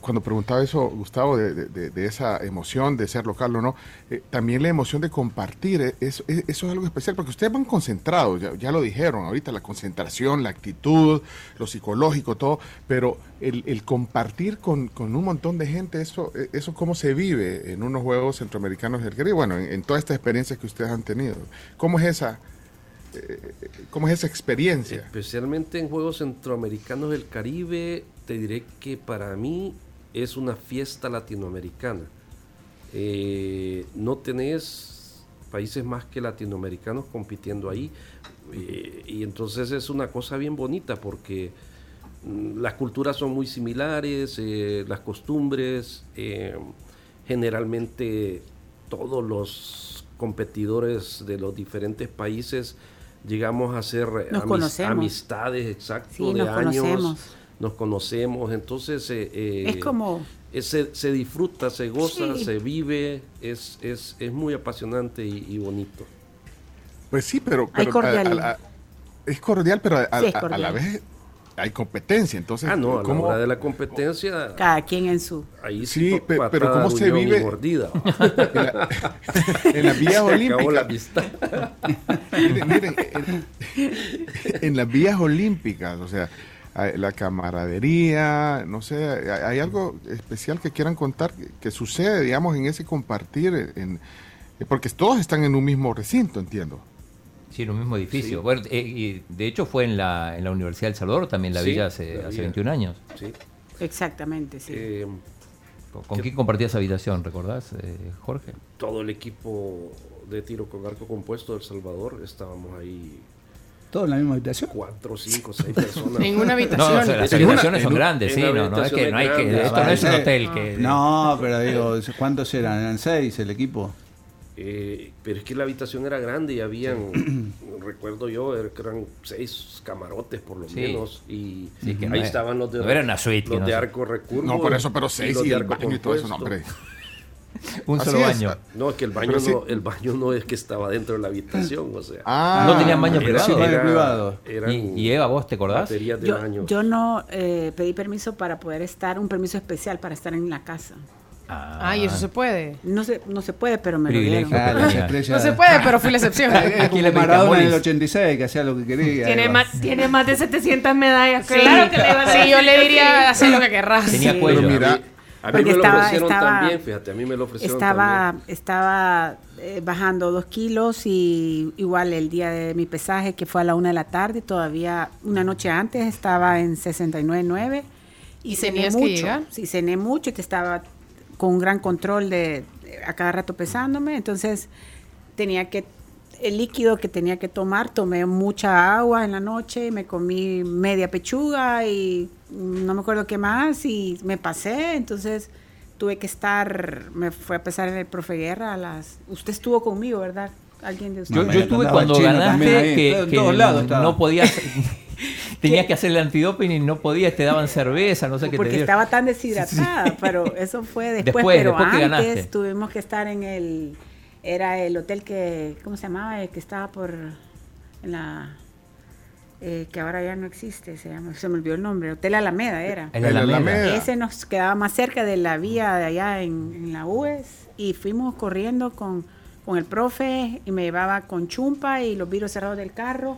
cuando preguntaba eso, Gustavo, de, esa emoción de ser local o no, eh, también la emoción de compartir, eh, eso, es algo especial, porque ustedes van concentrados, ya, lo dijeron ahorita, la concentración, la actitud, lo psicológico, todo, pero el, compartir con, un montón de gente, eso, eh, eso cómo se vive en unos Juegos Centroamericanos del Caribe, bueno, en, en toda esta experiencia que ustedes han tenido. ¿Cómo es esa, eh, cómo es esa experiencia? Especialmente en Juegos Centroamericanos del Caribe, te diré que para mí es una fiesta latinoamericana. Eh, no tenés países más que latinoamericanos compitiendo ahí. eh, y entonces es una cosa bien bonita porque mm, las culturas son muy similares, las costumbres, generalmente todos los competidores de los diferentes países llegamos a ser eh, amistades, exacto, Sí, de nos años, conocemos. nos conocemos, entonces eh, eh, es como eh, se, se disfruta, se goza, Sí. se vive, es, es, es muy apasionante y, y bonito. Pues sí, pero... Hay pero cordialidad. es cordial, pero a, a- Sí, es a- a la vez hay competencia, entonces... Ah, no, a la ¿cómo- hora de la competencia, cada quien en su ahí Sí, sí, pe- pa- pero patada, ¿cómo se vive? mordida. [LAUGHS] en, la- [LAUGHS] en las vías acabó la olímpicas. amistad. [LAUGHS] miren, miren, en, en las vías olímpicas, o sea, hay la camaradería, no sé, hay, hay algo especial que quieran contar que, que sucede, digamos, en ese compartir, en, porque todos están en un mismo recinto, entiendo. Sí, en un mismo edificio. Sí. Bueno, eh, y de hecho fue en la, en la Universidad del Salvador, también la Sí, villa hace, la hace villa. 21 años. Sí. exactamente sí Eh, ¿Con, quién compartías habitación, recordás, eh, Jorge? todo el equipo de tiro con arco compuesto del Salvador, estábamos ahí ¿Todo en la misma habitación? cuatro, cinco, seis personas. [LAUGHS] Ninguna No, habitación. o sea, las En una- habitaciones son grandes, sí, no, no es que no hay que, esto no es un Ah, hotel que... No, pero digo, ¿cuántos eran? Eran seis el equipo. Eh, pero es que la habitación era grande y habían, [CLEARS THROAT] recuerdo yo, er- que eran seis camarotes por lo Sí. menos. Y Sí, que ahí es- estaban los de, no era una suite, los no de arco recurvo. No, por eso, pero seis y el arco baño y todo eso, no, hombre. Un Así solo es. baño. No, es que el baño, sí. no, el baño no es que estaba dentro de la habitación, o sea. Ah, ¿No tenían baño era- privado? Sí, baño era- privado. Y, y Eva, ¿vos te acordás? de yo, baño. yo no eh, pedí permiso para poder estar un permiso especial para estar en la casa Ah, Ay, eso se puede. no se no se puede pero me lo Privilegio. dieron Ah. [LAUGHS] No se puede, pero fui la [LAUGHS] excepción. Aquí le Maradona en el Moris. 86, que hacía lo que quería. Tiene más, tiene más de 700 medallas. Sí. Claro que le iban a Sí, yo le que diría, hacer lo que querrás. Tenía cuello. Pero mira, A mí Porque me lo ofrecieron estaba- también, fíjate, a mí me lo ofrecieron estaba también. estaba eh, bajando dos kilos y igual el día de mi pesaje que fue a la una de la tarde todavía una noche antes estaba en 69.9 ¿Y cené tenías que mucho llegar? sí cené mucho y que estaba con un gran control de, de a cada rato pesándome entonces tenía que el líquido que tenía que tomar tomé mucha agua en la noche me comí media pechuga y no me acuerdo qué más y me pasé entonces tuve que estar, me fue a pesar el profe Guerra a las... Usted estuvo conmigo, ¿verdad? Alguien de Yo, ustedes. yo estuve cuando ganaste que, en que todos lados estaba. no podías, [LAUGHS] tenías que hacer el antidoping y no podías, te daban cerveza, no sé qué te porque estaba tan deshidratada, pero eso fue después, Después, pero después que antes ganaste. tuvimos que estar en el, era el hotel que, ¿cómo se llamaba? El que estaba por, en la, eh, que ahora ya no existe, se llama, se me olvidó el nombre, Hotel Alameda era. El El Alameda. Alameda. Ese nos quedaba más cerca de la vía de allá en, en la UES y fuimos corriendo con, con el profe y me llevaba con chumpa y los vidrios cerrados del carro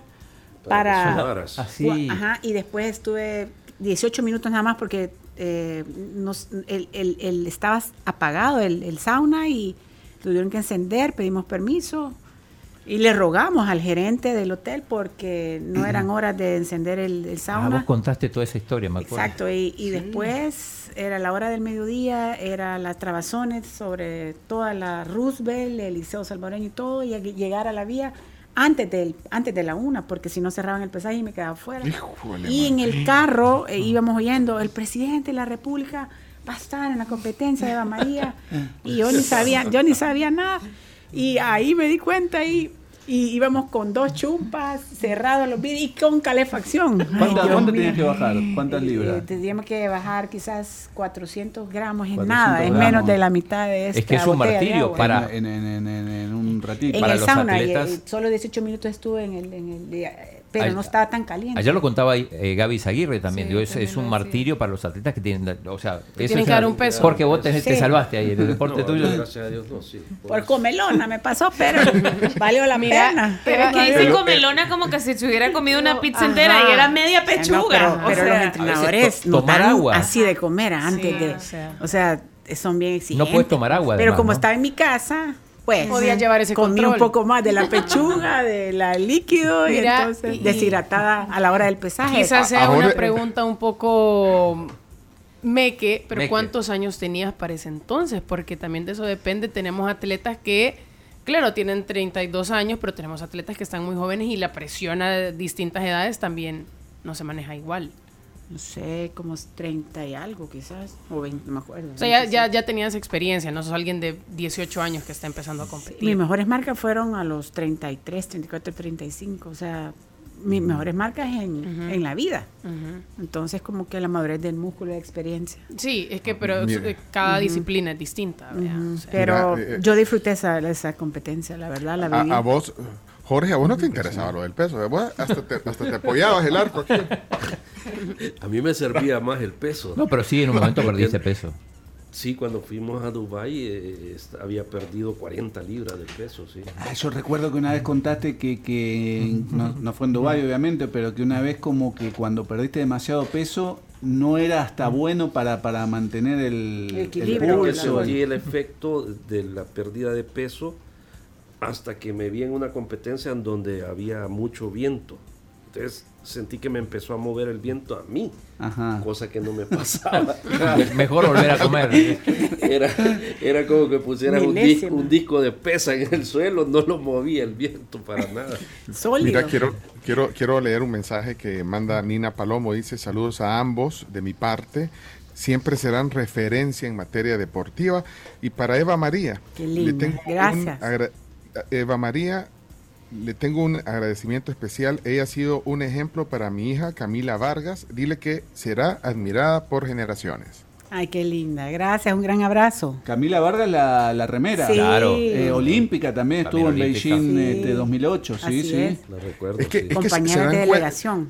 Para para... Así. Ajá, y después estuve 18 minutos nada más porque eh, nos, el, el- el- estaba apagado el, el sauna y tuvieron que encender, pedimos permiso y le rogamos al gerente del hotel porque no eran horas de encender el, el Ah, sauna. vos contaste toda esa historia, me acuerdo. Exacto, y, y después era la hora del mediodía, era las trabazones sobre toda la Roosevelt, el Liceo Salvadoreño y todo, y llegar a la vía antes, del, antes de la una, porque si no cerraban el pesaje y me quedaba fuera. Híjole, y en el carro eh, íbamos oyendo, el presidente de la República va a estar en la competencia de Eva María, [LAUGHS] y yo ni sabía, yo ni sabía nada. Y ahí me di cuenta y, y íbamos con dos chumpas, cerrados los vidrios y con calefacción. ¿Cuántas- Dios ¿Cuánto mío. tenías que bajar? ¿Cuántas Eh, libras? tendríamos que bajar quizás 400 gramos en 400 nada, es menos de la mitad de esta Es que es un martirio para- En, en- en- en- en un ratito. en para el los sauna, y, atletas- eh, solo 18 minutos estuve en el, en el día, eh, pero Ay- no estaba tan caliente. Ayer lo contaba eh, Gaby Zaguirre también. Sí, digo, es, un martirio para los atletas que tienen. O sea, eso tienen es que dar un peso. Porque vos tenés- te Sí. salvaste ahí en el deporte No, tuyo. gracias a Dios no, sí. Por comelona me pasó, pero [LAUGHS] valió la pena. Pero que dice comelona como que si se hubiera comido una pizza entera y era media No, pechuga. pero o pero sea, los entrenadores to- tomar dan agua. así de comer antes Sí, de, o sea. o sea, son bien exigentes. puedes tomar agua, Pero además, como ¿no? estaba en mi casa, pues Podías llevar ese comí control. un poco más de la pechuga, [LAUGHS] de la líquido y Mira, entonces y- deshidratada a la hora del pesaje. Quizás sea Ahora- una pregunta un poco meque, pero Meque. ¿cuántos años tenías para ese entonces? Porque también de eso depende. Tenemos atletas que, claro, tienen 32 años, pero tenemos atletas que están muy jóvenes y la presión a distintas edades también no se maneja igual. No sé, como 30 y algo quizás, o 20, no me acuerdo. O sea, ya, 27. ya, ya tenías experiencia, no sos alguien de 18 años que está empezando a competir. Mis mejores marcas fueron a los 33, 34, 35, o sea, mis mejores marcas en, en la vida. Entonces, como que la madurez del músculo y la experiencia. Sí, es que pero eh, cada disciplina es distinta. ¿verdad? O sea, Pero Mira, eh, yo disfruté esa, esa competencia, la verdad, la viví. A, a vos, Jorge, a vos no te interesaba lo del peso. Vos hasta te, hasta te apoyabas el arco aquí. A mí me servía más el peso. No, pero sí, en un momento [LAUGHS] perdiste peso. Sí, cuando fuimos a Dubái eh, había perdido 40 libras de peso, sí. Ah, yo recuerdo que una vez contaste que, que no, no fue en Dubái obviamente, pero que una vez como que cuando perdiste demasiado peso no era hasta bueno para, para mantener el, El equilibrio, Porque pulso. sentí el efecto de la pérdida de peso hasta que me vi en una competencia en donde había mucho viento. Entonces sentí que me empezó a mover el viento a mí, Ajá. cosa que no me pasaba. [LAUGHS] Me- Mejor volver a comer. Era, era como que pusieras un un disco de pesa en el suelo, no lo movía el viento para nada. Sólido. Mira, quiero, quiero, quiero leer un mensaje que manda Nina Palomo. Dice, saludos a ambos de mi parte. Siempre serán referencia en materia deportiva. Y para Eva María. Qué linda. un Gracias. agra- Eva María, le tengo un agradecimiento especial. Ella ha sido un ejemplo para mi hija Camila Vargas. Dile que será admirada por generaciones. Ay, qué linda. Gracias, un gran abrazo. Camila Vargas, la, la remera. Sí. Claro. Eh, olímpica también estuvo en. Beijing Sí. este, 2008, sí, Así sí. es. La recuerdo. Es que- sí. es que se- se Compañeras dan de delegación.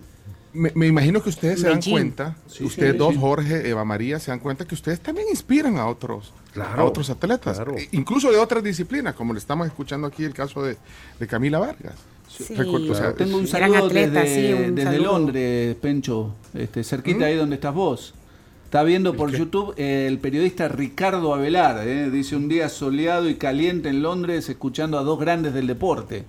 Me, me imagino que ustedes se dan Beijing. cuenta, Sí, ustedes sí, dos, sí. Jorge, Eva María, se dan cuenta que ustedes también inspiran a otros, Claro, a otros atletas, claro. e- incluso de otras disciplinas, como le estamos escuchando aquí el caso de, de Camila Vargas. Sí. Recuerdo, o sea, Tengo un Gran saludo atleta, desde, sí, un desde saludo. Londres, Pencho, este, cerquita ¿Mm? ahí donde estás vos. Está viendo por YouTube eh, el periodista Ricardo Avelar, eh, dice un día soleado y caliente en Londres escuchando a dos grandes del deporte.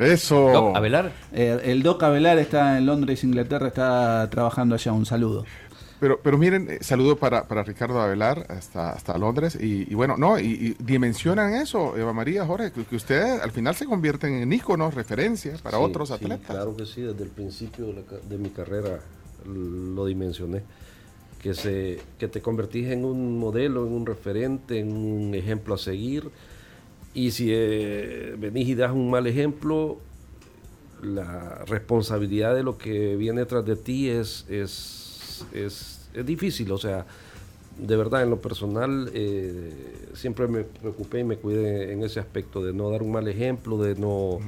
Eso. No, Abelar, Eh, el Doc Avelar está en Londres, Inglaterra, está trabajando allá. Un saludo. Pero, pero miren, eh, saludo para, para Ricardo Avelar hasta, hasta Londres. Y, y bueno, no, y, y dimensionan eso, Eva María, Jorge, que, que ustedes al final se convierten en íconos, referencias para Sí, otros sí, atletas. claro que sí, desde el principio de, la de mi carrera lo dimensioné. Que, se, que te convertís en un modelo, en un referente, en un ejemplo a seguir. Y si eh, venís y das un mal ejemplo, la responsabilidad de lo que viene tras de ti es, es, es, es difícil. O sea, de verdad, en lo personal, eh, siempre me preocupé y me cuidé en ese aspecto de no dar un mal ejemplo, de no,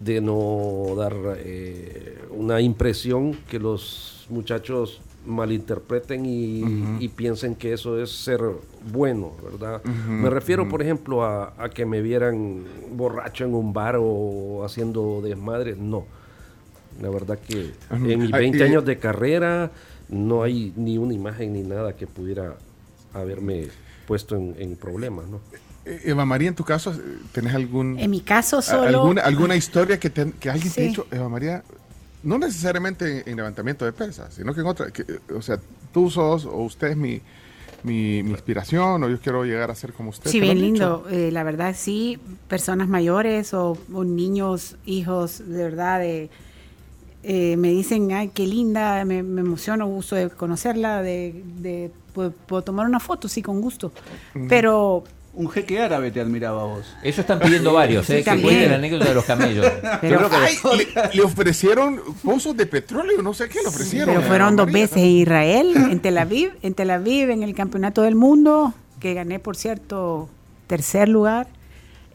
de no dar eh, una impresión que los muchachos malinterpreten y, y piensen que eso es ser bueno, ¿verdad? Me refiero, por ejemplo, a, a que me vieran borracho en un bar o haciendo desmadre, no. La verdad que Ujú. en mis Ah, 20 y- años de carrera no hay ni una imagen ni nada que pudiera haberme puesto en, en problemas, ¿no? Eh, Eva María, en tu caso, eh, ¿tenés algún, En mi caso solo... alguna, alguna historia que, te- que alguien te ha dicho, Eva María, no necesariamente en, en levantamiento de pesas, sino que en otra, que, o sea, tú sos o usted es mi, mi, mi inspiración o yo quiero llegar a ser como usted. Sí, ¿Te lo bien lindo. Eh, la verdad, sí, personas mayores o, o niños, hijos, de verdad, de, eh, me dicen, ay, qué linda, me, me emociono, gusto de conocerla, de, de puedo, puedo tomar una foto, sí, con gusto. Pero, Un jeque árabe te admiraba a vos. Eso están pidiendo varios, Sí, ¿eh? que también. cuenten la anécdota de los camellos. [LAUGHS] pero, Yo creo que Ay, le, le ofrecieron pozos de petróleo, no sé qué le ofrecieron. pero a fueron dos veces en Israel, en Tel Aviv, en Tel Aviv, en el Campeonato del Mundo, que gané, por cierto, tercer lugar.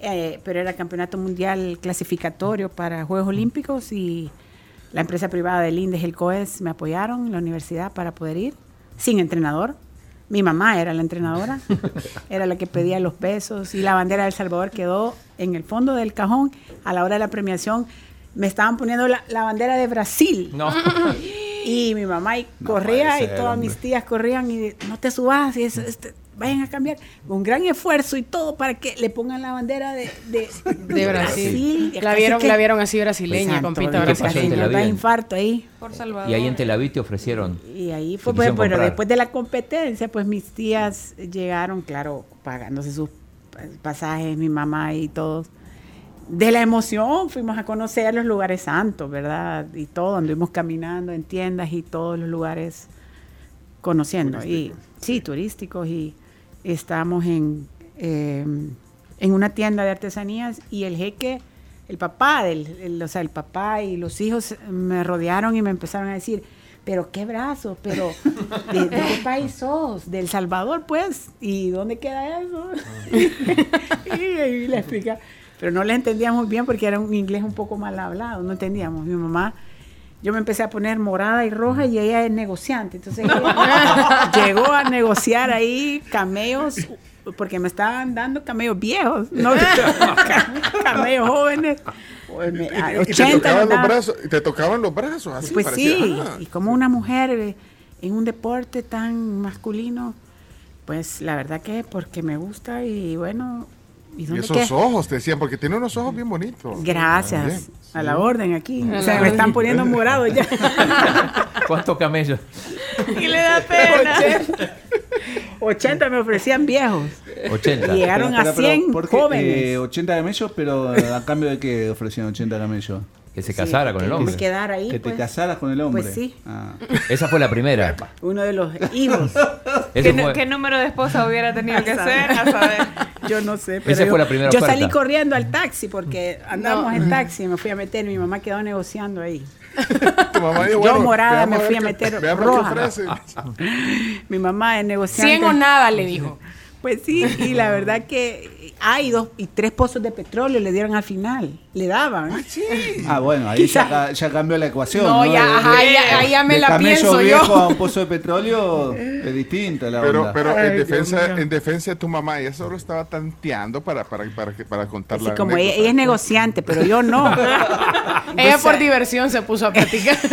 eh, pero era campeonato mundial clasificatorio para Juegos Olímpicos y la empresa privada del INDES, el COES, me apoyaron, la universidad, para poder ir, sin entrenador. Mi mamá era la entrenadora, era la que pedía los pesos y la bandera de El Salvador quedó en el fondo del cajón. A la hora de la premiación me estaban poniendo la, la bandera de Brasil. No. Y mi mamá y No corría y todas hombre. mis tías corrían y no te subas, y este, vayan a cambiar. Con gran esfuerzo y todo para que le pongan la bandera de, de, De Brasil. Y La vieron, que- la vieron así brasileña, Santo compita brasileña. Da infarto ahí. Por Salvador. Y ahí en Tel Aviv te ofrecieron. Y ahí fue, pues, comprar. después de la competencia, pues mis tías llegaron, claro, pagándose sus pasajes, mi mamá y todos. De la emoción fuimos a conocer los lugares santos, ¿verdad? Y todo, anduvimos caminando en tiendas y todos los lugares conociendo. Y sí, turísticos. Y estábamos en, eh, en una tienda de artesanías y el jeque, el papá, del, el- o sea, el papá y los hijos me rodearon y me empezaron a decir, pero qué brazos, pero ¿de, de qué país sos? ¿Del Salvador, pues? ¿Y dónde queda eso? [LAUGHS] y ahí le explica. Pero no le entendíamos bien porque era un inglés un poco mal hablado, no entendíamos. Mi mamá, yo me empecé a poner morada y roja y ella es negociante. Entonces [LAUGHS] ella llegó a negociar ahí camellos, porque me estaban dando camellos viejos, no [LAUGHS] [LAUGHS] camellos jóvenes. Me- a Y- y, te 80 tocaban los brazos, te tocaban los brazos, así Pues parecía, sí, ah. y como una mujer eh, en un deporte tan masculino, pues la verdad que porque me gusta y bueno, ¿y Y esos queda? ojos, te decían, porque tiene unos ojos bien bonitos. Gracias, a sí. la orden aquí. A o sea, me están poniendo morado ya. [LAUGHS] ¿Cuántos camellos? Y le da pena. [LAUGHS] 80, 80 me ofrecían viejos. 80. Y llegaron Pero, a pero, pero, 100 ¿por qué, jóvenes. eh, 80 camellos, pero eh, a cambio de que ofrecían 80 camellos. Que se Sí, casara con el que hombre. Me quedara ahí. que te pues, casaras con el hombre. Pues sí. Ah. Esa fue la primera. Uno de los hijos. [LAUGHS] ¿Qué, qué número de esposa hubiera tenido que ser? A saber. Yo no sé. Esa yo, fue la primera Yo oferta. salí corriendo al taxi porque andábamos en taxi y me fui a meter. Mi mamá quedó negociando ahí. [LAUGHS] Tu mamá dijo, Yo morada me fui a meter [LAUGHS] roja. [LAUGHS] Mi mamá es negociante. 100 o nada, le dijo. Pues sí, y la verdad que hay dos y tres pozos de petróleo le dieron al final. Le daban. Ah, bueno, ahí ya, cambió la ecuación. No, ¿no? ya, De- ajá, de- ya- ahí ya me de la pienso viejo yo. a un pozo de petróleo es distinta la Pero, onda. pero Ay, en, defensa, en defensa de tu mamá, ella solo estaba tanteando para, para, para, para contar Así la como ella, es negociante, pero yo no. [LAUGHS] Ella por [LAUGHS] diversión se puso a platicar. [LAUGHS]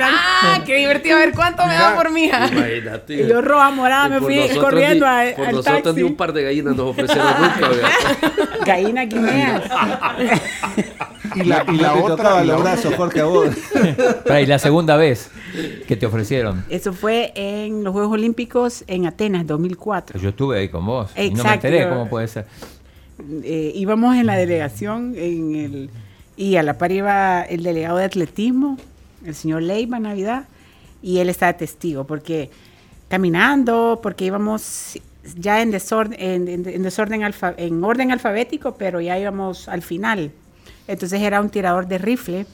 Ah, qué divertido. A ver cuánto me da por mi hija. Imagínate. Y yo roja morada Y me fui nosotros corriendo a- al nosotros ni un par de gallinas nos ofrecieron nunca. [LAUGHS] ¿verdad? Gallina guinea. Y la, y la otra, Jorge, a vos. [LAUGHS] Y la segunda vez que te ofrecieron. Eso fue en los Juegos Olímpicos en Atenas, 2004. Yo estuve ahí con vos. Y no me Exacto. enteré cómo puede ser. Eh, íbamos en la delegación en el, y a la par iba el delegado de atletismo, el señor Leiva Navidad, y él estaba testigo, porque caminando, porque íbamos ya en desorden, en, en- en desorden alfa- en orden alfabético, pero ya íbamos al final. Entonces era un tirador de rifle.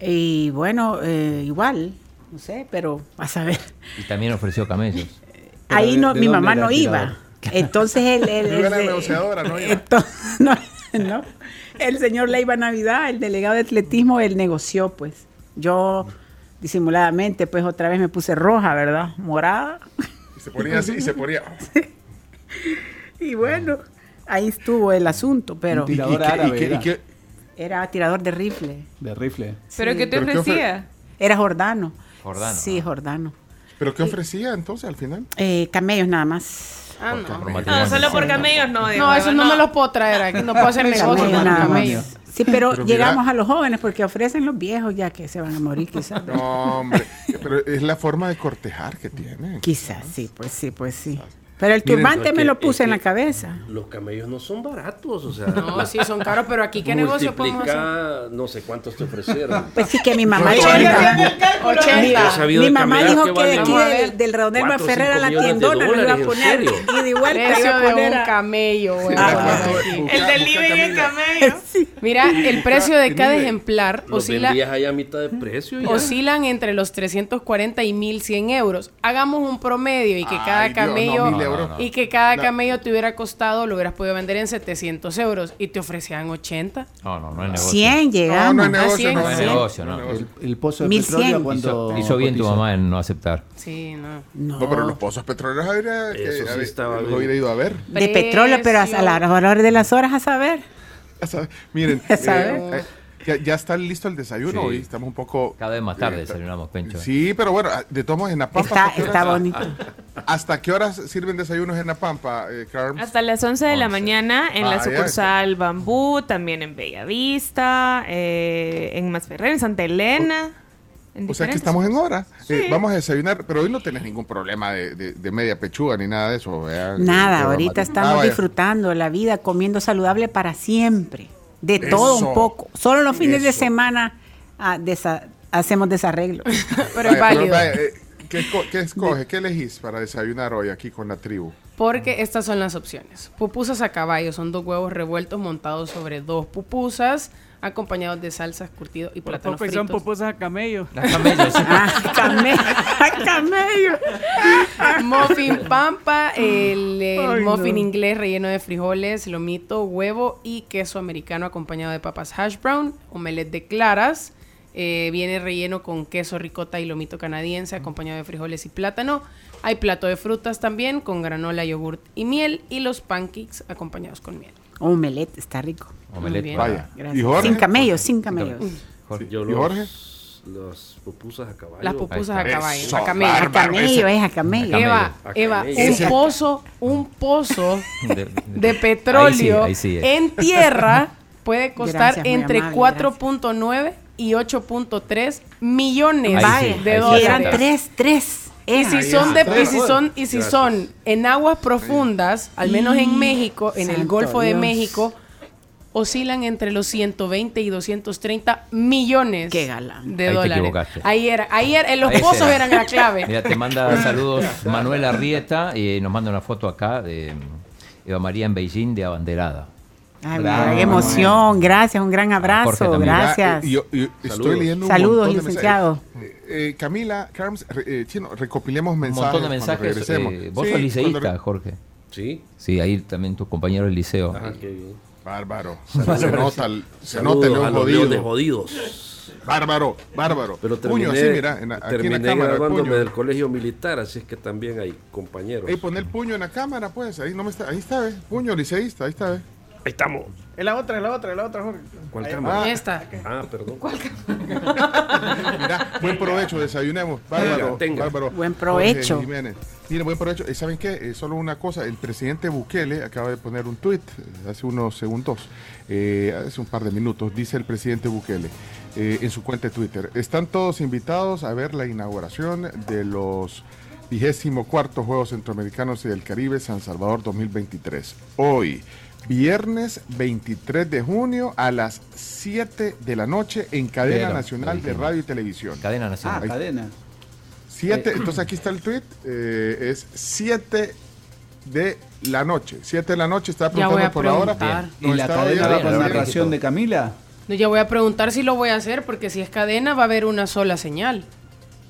Y bueno, eh, igual, no sé, pero a saber. Y también ofreció camellos. [LAUGHS] Ahí de- no, ¿de mi mamá no iba. [LAUGHS] Entonces él, él- No era él- negociadora, no iba. entonces, no, no. El señor Leiva Navidad, el delegado de atletismo, él negoció, pues. Yo disimuladamente, pues otra vez me puse roja, ¿verdad? Morada. Se ponía así, y se ponía... [LAUGHS] Y bueno, ahí estuvo el asunto, pero Un tirador ¿Y qué- y árabe qué- y era. qué- era tirador de rifle. De rifle. ¿Pero qué te ¿Pero qué ofre- ofrecía? Era jordano. Jordano. Sí, ah. Jordano. ¿Pero qué ofrecía entonces al final? Eh, camellos nada más. Ah, no. matrimonio. solo por camellos no. No, eso no, me los puedo traer aquí. No puedo hacer negocio con camellos. Sí, pero, Pero mira- llegamos a los jóvenes porque ofrecen los viejos ya que se van a morir quizás. [LAUGHS] No, hombre, pero es la forma de cortejar que tiene. Quizás, sí, pues sí, pues sí. Pero el turbante me lo puse es en la cabeza. Los camellos no son baratos, o sea. No, sí, son caros, pero aquí, ¿qué negocio podemos hacer? no sé cuántos te ofrecieron. [LAUGHS] Pues sí que mi mamá dijo, no, mira, Yo he 80. sabido mi de mamá dijo que que de aquí del, del redondel Cuatro, Ferrer a cinco la de tiendona lo iba a dólares, ¿en poner y de igual Precio a de poner un camello, güey. Ah, El del living en Mira, el precio de cada ejemplar Los oscila, a mitad de precio. ya. oscilan entre los 340 y 1100 euros. Hagamos un promedio y que Ay, cada Dios, no, camello mil euros. y que cada No. camello te hubiera costado, lo hubieras podido vender en 700 euros y te ofrecían 80. No, no, no es negocio. 100 No, llegamos. no es negocio, cien, no, No es cien. negocio, no. El, el pozo de 1100. petróleo Hizo, cuando hizo bien tu cotiza. mamá en no aceptar. Sí, no. No. No, pero los pozos petroleros habría, que- Eso sí habría- estaba bien. hubiera ido a ver. de petróleo, pero a la a la hora de las horas a saber. [LAUGHS] Ya sabe- Miren, Ya sabe. eh, eh, ya, ya está listo el desayuno Sí. hoy. Estamos un poco. Cada vez más tarde eh, desayunamos, Pencho. Sí, pero bueno, de todos modos en La Pampa. Está, ¿hasta qué está horas- bonito. ¿Hasta qué horas sirven desayunos en La Pampa, eh, Carms? Hasta las 11 de la mañana en Ah, la ya, sucursal Bambú, también en Bellavista, eh, en Masferrer, en Santa Elena. En O sea que estamos en hora. Eh, vamos a desayunar, pero hoy no tenés ningún problema de, de- de media pechuga ni nada de eso. ¿verdad? Nada, Eh, ahorita ah, estamos vaya. disfrutando la vida, comiendo saludable para siempre. De todo Eso. un poco. Solo los fines de semana ah, desa- hacemos desarreglo. [LAUGHS] Pero es válido. eh, ¿qué, qué escoge? ¿Qué elegís para desayunar hoy aquí con la tribu? Porque estas son las opciones. Pupusas a caballo son dos huevos revueltos montados sobre dos pupusas, acompañados de salsas, curtido y plátanos Tampoco son fritos. pupusas a camello. Las camellos. [LAUGHS] Ah, camello. camello. [LAUGHS] Muffin pampa, el, el Ay, muffin no. inglés relleno de frijoles, lomito, huevo y queso americano acompañado de papas hash brown, omelette de claras. eh, viene relleno con queso ricota y lomito canadiense acompañado de frijoles y plátano. Hay plato de frutas también con granola, yogurt y miel y los pancakes acompañados con miel. Omelette, está rico. Omelette Vaya. Gracias. ¿Y Jorge? Sin camellos, sin camellos. Jorge. Yo ¿Y Jorge? los, los pupusas a caballo. Las pupusas a caballo, Eso, a camello. bárbaro. A camello, es a camello. Eva, A Eva, un Ese- pozo, un pozo [LAUGHS] De- de petróleo Ahí sí, ahí sí en tierra [LAUGHS] puede costar Gracias, entre amable, 4.9 y 8.3 millones Ahí de sí dólares. eran tres, tres. Y Eran. si son de y si son y si son en aguas profundas, al menos en México, en el Golfo de. México, oscilan entre los 120 y 230 millones Qué galán. de Ahí te dólares. equivocaste. Ahí era, ahí era, en los Ahí pozos será. eran la clave. Mira, te manda [LAUGHS] saludos Manuel Arrieta y nos manda una foto acá de Eva María en Beijing de abanderada. Ay, Bravo, qué emoción, gracias, un gran Jorge abrazo, gracias. Ah, yo- y estoy Saludos. leyendo un Saludos, montón de licenciado. mensajes. Eh, eh, Camila, Carms, eh, Chino, recopilemos Un mensajes. montón de mensajes. regresemos. eh, vos Sí, sos liceísta, Jorge. Sí. Sí, ahí también tus compañeros del liceo. Ajá, qué bien. Bárbaro. [LAUGHS] Se nota, el- se nota el jodido. jodidos. Bárbaro, bárbaro. Pero puño terminé, así, mira, en la- en cámara. Puño. del colegio militar, así es que también hay compañeros. Ey, pon el puño en la cámara, pues. Ahí no me está, ahí está, ¿ves? Puño liceísta, ahí está, ¿ves? Ahí estamos. Es la otra, es la otra, es la otra, Jorge. ¿Cuál cámara? Ah. Esta. Ah, perdón. [LAUGHS] Mira, buen provecho, desayunemos. Bárbaro, Tenga, tenga. bárbaro. Buen provecho. Mire, buen provecho. Eh, ¿Saben qué? Eh, solo una cosa. El presidente Bukele acaba de poner un tuit eh, hace unos segundos, eh, hace un par de minutos. Dice el presidente Bukele eh, en su cuenta de Twitter. Están todos invitados a ver la inauguración de los vigésimo cuarto Juegos Centroamericanos y del Caribe San Salvador 2023. Hoy, viernes 23 de junio a las 7 de la noche en Cadena Pero, Nacional de. Radio y Televisión. Cadena Ah, Nacional. cadena. Siete, entonces aquí está el tweet, eh, es 7 de la noche. 7 de la noche, está Ya voy preguntando a por la hora. preguntar. ¿Y la cadena va la con narración de Camila? No, ya voy a preguntar si lo voy a hacer, porque si es cadena va a haber una sola señal.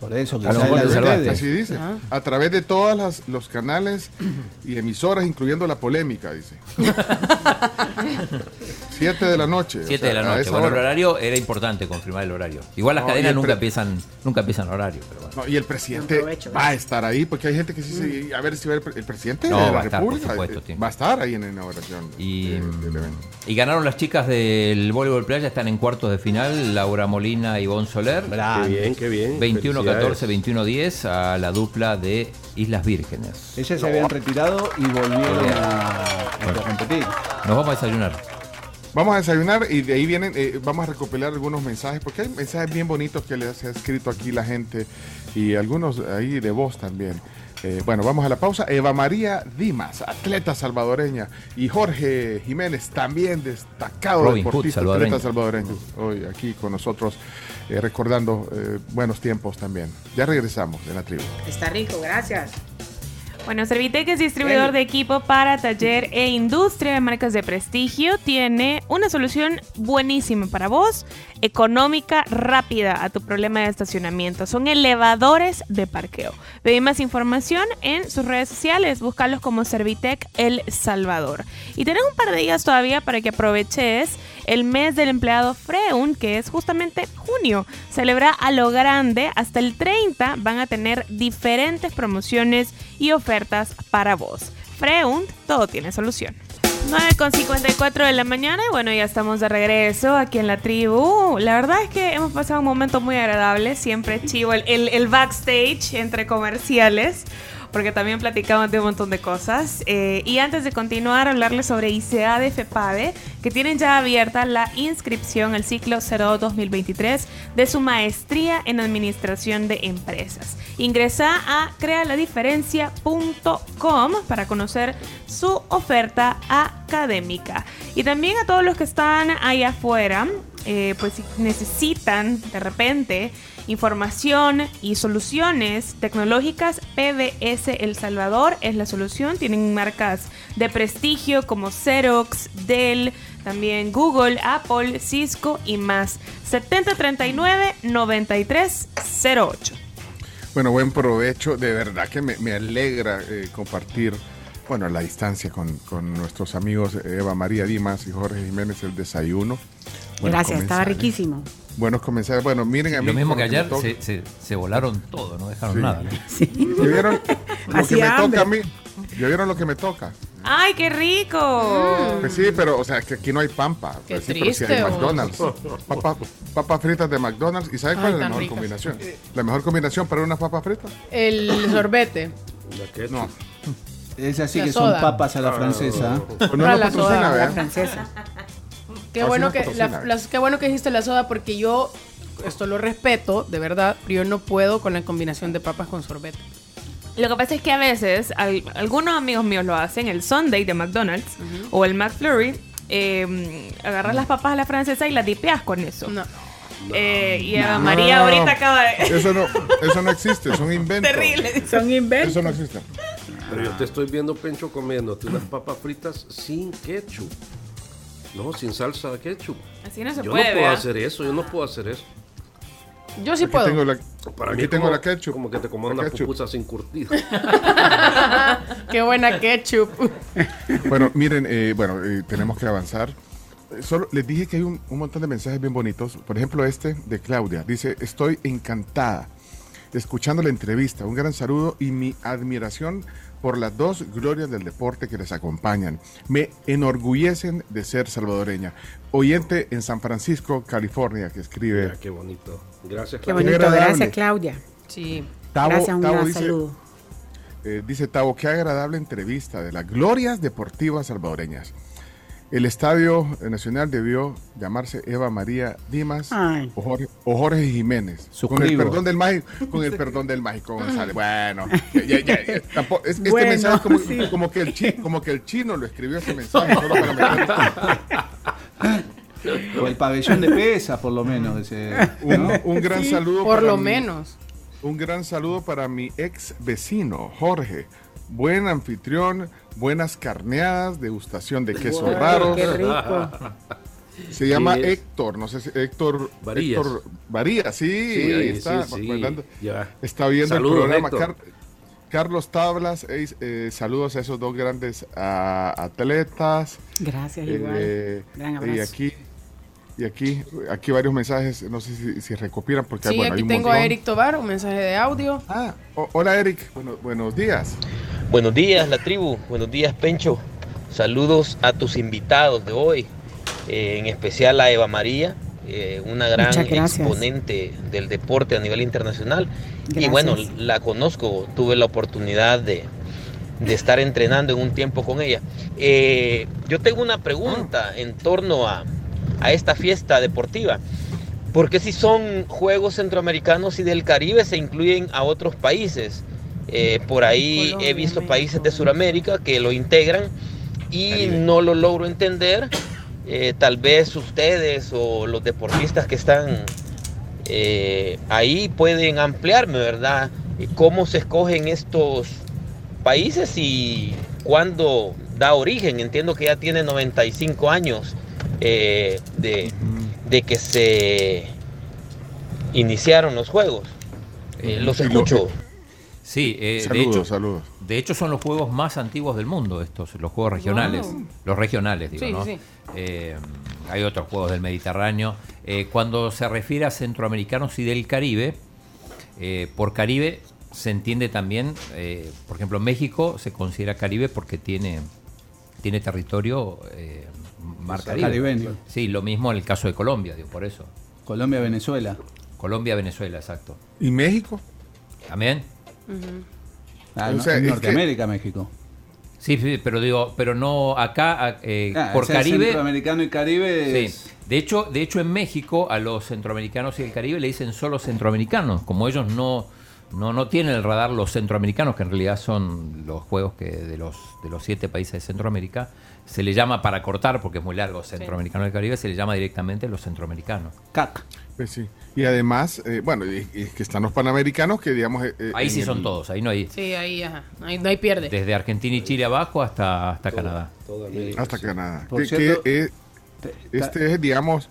Por eso, que A. Así dice, Ah. a través de todos los canales y emisoras, incluyendo la polémica, dice. [LAUGHS] 7 de la noche. o 7 de la noche. el hora. horario era importante confirmar el horario. Igual las No, cadenas nunca empiezan, nunca empiezan horario, pero bueno. No, y el presidente provecho, va a estar ahí, porque hay gente que sí se. A ver si va el, el presidente No, de va la a estar, por República. supuesto, eh, sí. va a estar ahí en la inauguración Y, de- del evento. y ganaron las chicas del voleibol playa, están en cuartos de final, Laura Molina y Ivonne Soler. Qué bien, qué bien. 21-14, Felicidades. 21-10 a la dupla de Islas Vírgenes. Ellas se habían retirado y volvieron a, a competir. Nos vamos a desayunar. Vamos a desayunar y de ahí vienen, eh, vamos a recopilar algunos mensajes, porque hay mensajes bien bonitos que les ha escrito aquí la gente y algunos ahí de voz también. Eh, bueno, vamos a la pausa. Eva María Dimas, atleta salvadoreña, y Jorge Jiménez, también destacado Robin Hood, deportista, salvadoreño. atleta salvadoreño, hoy aquí con nosotros, eh, recordando eh, buenos tiempos también. Ya regresamos de la tribu. Está rico, gracias. Bueno, Servitec es distribuidor de equipo para taller e industria de marcas de prestigio. Tiene una solución buenísima para vos, económica, rápida a tu problema de estacionamiento. Son elevadores de parqueo. Pedí más información en sus redes sociales. Búscalos como Servitec El Salvador. Y tenés un par de días todavía para que aproveches el mes del empleado Freun, que es justamente junio. Celebra a lo grande. Hasta el 30 van a tener diferentes promociones y ofertas para vos. Freun, todo tiene solución. 9.54 de la mañana. Y bueno, ya estamos de regreso aquí en la tribu. La verdad es que hemos pasado un momento muy agradable, siempre chivo el, el- el backstage entre comerciales, porque también platicamos de un montón de cosas. Eh, y antes de continuar, hablarles sobre ICA de FEPADE, que tienen ya abierta la inscripción al ciclo 02-2023 de su maestría en Administración de Empresas. Ingresa a crealadiferencia.com para conocer su oferta académica. Y también a todos los que están ahí afuera, eh, pues si necesitan de repente información y soluciones tecnológicas, PBS El Salvador es la solución. Tienen marcas de prestigio como Xerox, Dell, también Google, Apple, Cisco y más. 7039-9308. Bueno, buen provecho. De verdad que me, me alegra eh, compartir, bueno, a la distancia con, con nuestros amigos Eva María Dimas y Jorge Jiménez el desayuno. Gracias, estaba riquísimo. Buenos comensales. Bueno, miren a mí. Lo mismo que ayer, se, se- se volaron todo, no dejaron Sí. nada. ¿no? ¿Ya vieron lo [LAUGHS] que me hambre. toca a mí? ¿Ya vieron lo que me toca? ¡Ay, qué rico! Pues sí, pero, o sea, que aquí no hay pampa. Qué Pues sí, pero sí triste, hay vos. McDonald's. Papa- Papas fritas de McDonald's. ¿Y sabes cuál es la mejor ricas. combinación? La mejor combinación para unas papas fritas. El sorbete. La. No. Es así La que soda. son papas a la francesa. Pues no la soda, patrocina, La ¿verdad? francesa. Qué Así bueno que la- las- qué bueno que dijiste la soda porque yo esto lo respeto, de verdad, pero yo no puedo con la combinación de papas con sorbete. Lo que pasa es que a veces al- algunos amigos míos lo hacen, el Sunday de McDonald's o el McFlurry, eh, agarras las papas a la francesa y las dipeas con eso. No. Eh, y Eva No, María no, no, ahorita acaba de... Eso no, eso no existe, son [LAUGHS] inventos. Terrible. Son inventos. Eso no existe. Pero yo te estoy viendo, Pencho, comiéndote unas papas fritas sin ketchup. No, sin salsa de ketchup. Así no se yo puede, no puedo hacer eso, yo no puedo hacer eso. Yo sí Aquí puedo. tengo la, Para aquí mí tengo como- la ketchup. Como que te comas una ketchup. pupusa sin curtido. [LAUGHS] Qué buena ketchup. [LAUGHS] Bueno, miren, eh, bueno, eh, tenemos que avanzar. Eh, Solo les dije que hay un, un montón de mensajes bien bonitos. Por ejemplo, este de Claudia. Dice, estoy encantada escuchando la entrevista. Un gran saludo y mi admiración por las dos glorias del deporte que les acompañan. Me enorgullecen de ser salvadoreña. Oyente en San Francisco, California, que escribe. Mira, qué bonito. Gracias, Qué Claudia. bonito, agradable. gracias Claudia. Sí. Tavo- gracias, un Tavo gran dice, saludo. Eh, dice Tavo, qué agradable entrevista de las glorias deportivas salvadoreñas. El Estadio Nacional debió llamarse Eva María Dimas o Jorge, o Jorge Jiménez. Con el perdón del mágico, con el perdón del mágico González. Bueno, ya, ya, ya, tampoco- es- este Bueno, mensaje es como, sí. como que el chi- como que el chino lo escribió ese mensaje solo para meter- [LAUGHS] O el pabellón de pesas, por lo menos. ese, un, ¿no? un gran saludo Por para lo mi- menos. Un gran saludo para mi ex vecino, Jorge. Buen anfitrión, buenas carneadas, degustación de quesos raros. Qué rico. Se llama Sí, Héctor, no sé si Héctor Varillas. Héctor Varillas, sí, Sí, ahí está. sí, está viendo Saludos, el programa. Car- Carlos Tablas, eh, eh, saludos a esos dos grandes atletas. Gracias, Eh, igual. Gran y aquí, y aquí, aquí varios mensajes, no sé si, si recopilan, porque Sí, bueno, hay aquí un tengo a. Eric Tobar, un mensaje de audio. Ah, o- hola Eric, Bueno, buenos días. Buenos días, la tribu. Buenos días, Pencho. Saludos a tus invitados de hoy, eh, en especial a Eva María, eh, una gran exponente del deporte a nivel internacional. Y bueno, la conozco, tuve la oportunidad de, de estar entrenando en un tiempo con ella. Eh, yo tengo una pregunta en torno a, a esta fiesta deportiva. ¿Por qué si son Juegos Centroamericanos y del Caribe se incluyen a otros países? Eh, por ahí Colombia, he visto países de Sudamérica que lo integran y no lo logro entender. Eh, tal vez ustedes o los deportistas que están eh, ahí pueden ampliarme, ¿verdad? ¿Cómo se escogen estos países y cuándo da origen? Entiendo que ya tiene 95 años eh, de, de que se iniciaron los juegos. Eh, los escucho. Sí, eh, de, saludos, hecho, saludos. de hecho son los juegos más antiguos del mundo estos, los juegos regionales. Wow. Los regionales, digo, Sí, ¿no? sí. Eh, hay otros juegos del Mediterráneo. Eh, cuando se refiere a centroamericanos y del Caribe, eh, por Caribe se entiende también, eh, por ejemplo, México se considera Caribe porque tiene, tiene territorio eh, mar Caribe. Caribeño. Sí, lo mismo en el caso de Colombia, digo, por eso. Colombia, Venezuela. Colombia, Venezuela, exacto. ¿Y México? Ah, O sea, en Norteamérica, México. Sí, sí, pero digo, pero no acá a- eh, Ah, por o sea, Caribe. Centroamericano y Caribe. Sí. De hecho, de hecho en México a los centroamericanos y el Caribe le dicen solo centroamericanos, como ellos no no no tienen el radar los centroamericanos que en realidad son los juegos que de los de los siete países de Centroamérica se le llama para cortar porque es muy largo centroamericano y el Caribe se le llama directamente los centroamericanos. CAC. Pues sí. Y además, eh, bueno, y, y que están los panamericanos que digamos... eh, eh, Ahí sí son el- todos, ahí no hay Sí, ahí, ajá. Ahí no hay pierde. desde Argentina y Chile abajo hasta hasta Canadá. América. Hasta Canadá. Por Que- cierto, que, eh, Te- este es, digamos,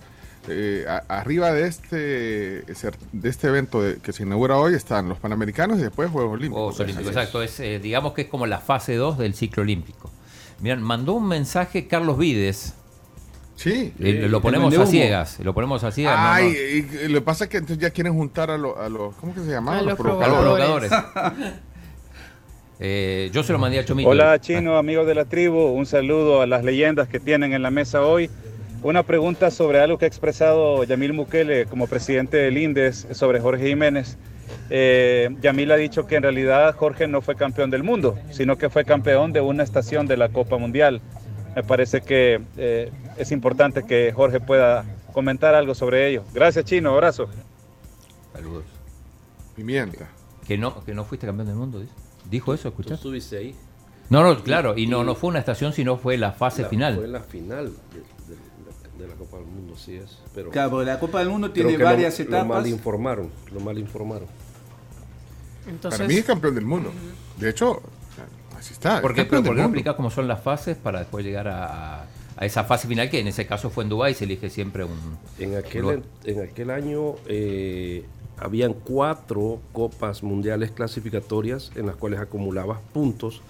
eh, a- arriba de este de este evento de- que se inaugura hoy están los Panamericanos y después Juegos Olímpicos. Juegos Olímpicos, exacto. Es, eh, digamos que es como la fase 2 del ciclo olímpico. Miran, mandó un mensaje Carlos Vides. Sí. Eh, lo ponemos a ciegas. Lo ponemos a ciegas. no, no. Ay, y- y lo que pasa es que entonces ya quieren juntar a, lo- a los, ¿cómo que se llama? A los A los provocadores. provocadores. [LAUGHS] Eh, yo se lo mandé a Chomito. Hola Chino, amigos de la tribu, un saludo a las leyendas que tienen en la mesa hoy. Una pregunta sobre algo que ha expresado Yamil Mukele como presidente del INDES sobre Jorge Jiménez. Eh, Yamil ha dicho que en realidad Jorge no fue campeón del mundo, sino que fue campeón de una estación de la Copa Mundial. Me parece que eh, es importante que Jorge pueda comentar algo sobre ello. Gracias Chino, abrazo. Saludos. Pimienta. Que no, que no fuiste campeón del mundo, dice. ¿Dijo eso? Tú ¿Escuchaste? estuviste ahí. No, no, claro. Y no, no fue una estación, sino fue la fase La- final. Fue la final de, de- de la Copa del Mundo, sí es. Pero Claro, porque la Copa del Mundo tiene lo- varias Lo etapas. mal informaron, lo mal informaron. Entonces, Para mí es campeón del mundo. De hecho, así está. ¿Por qué, campeón pero ¿por del qué no mundo. explicás cómo son las fases para después llegar a, esa fase final que en ese caso fue en Dubái y se elige siempre un... En aquel, en aquel año eh, habían cuatro copas mundiales clasificatorias en las cuales acumulabas puntos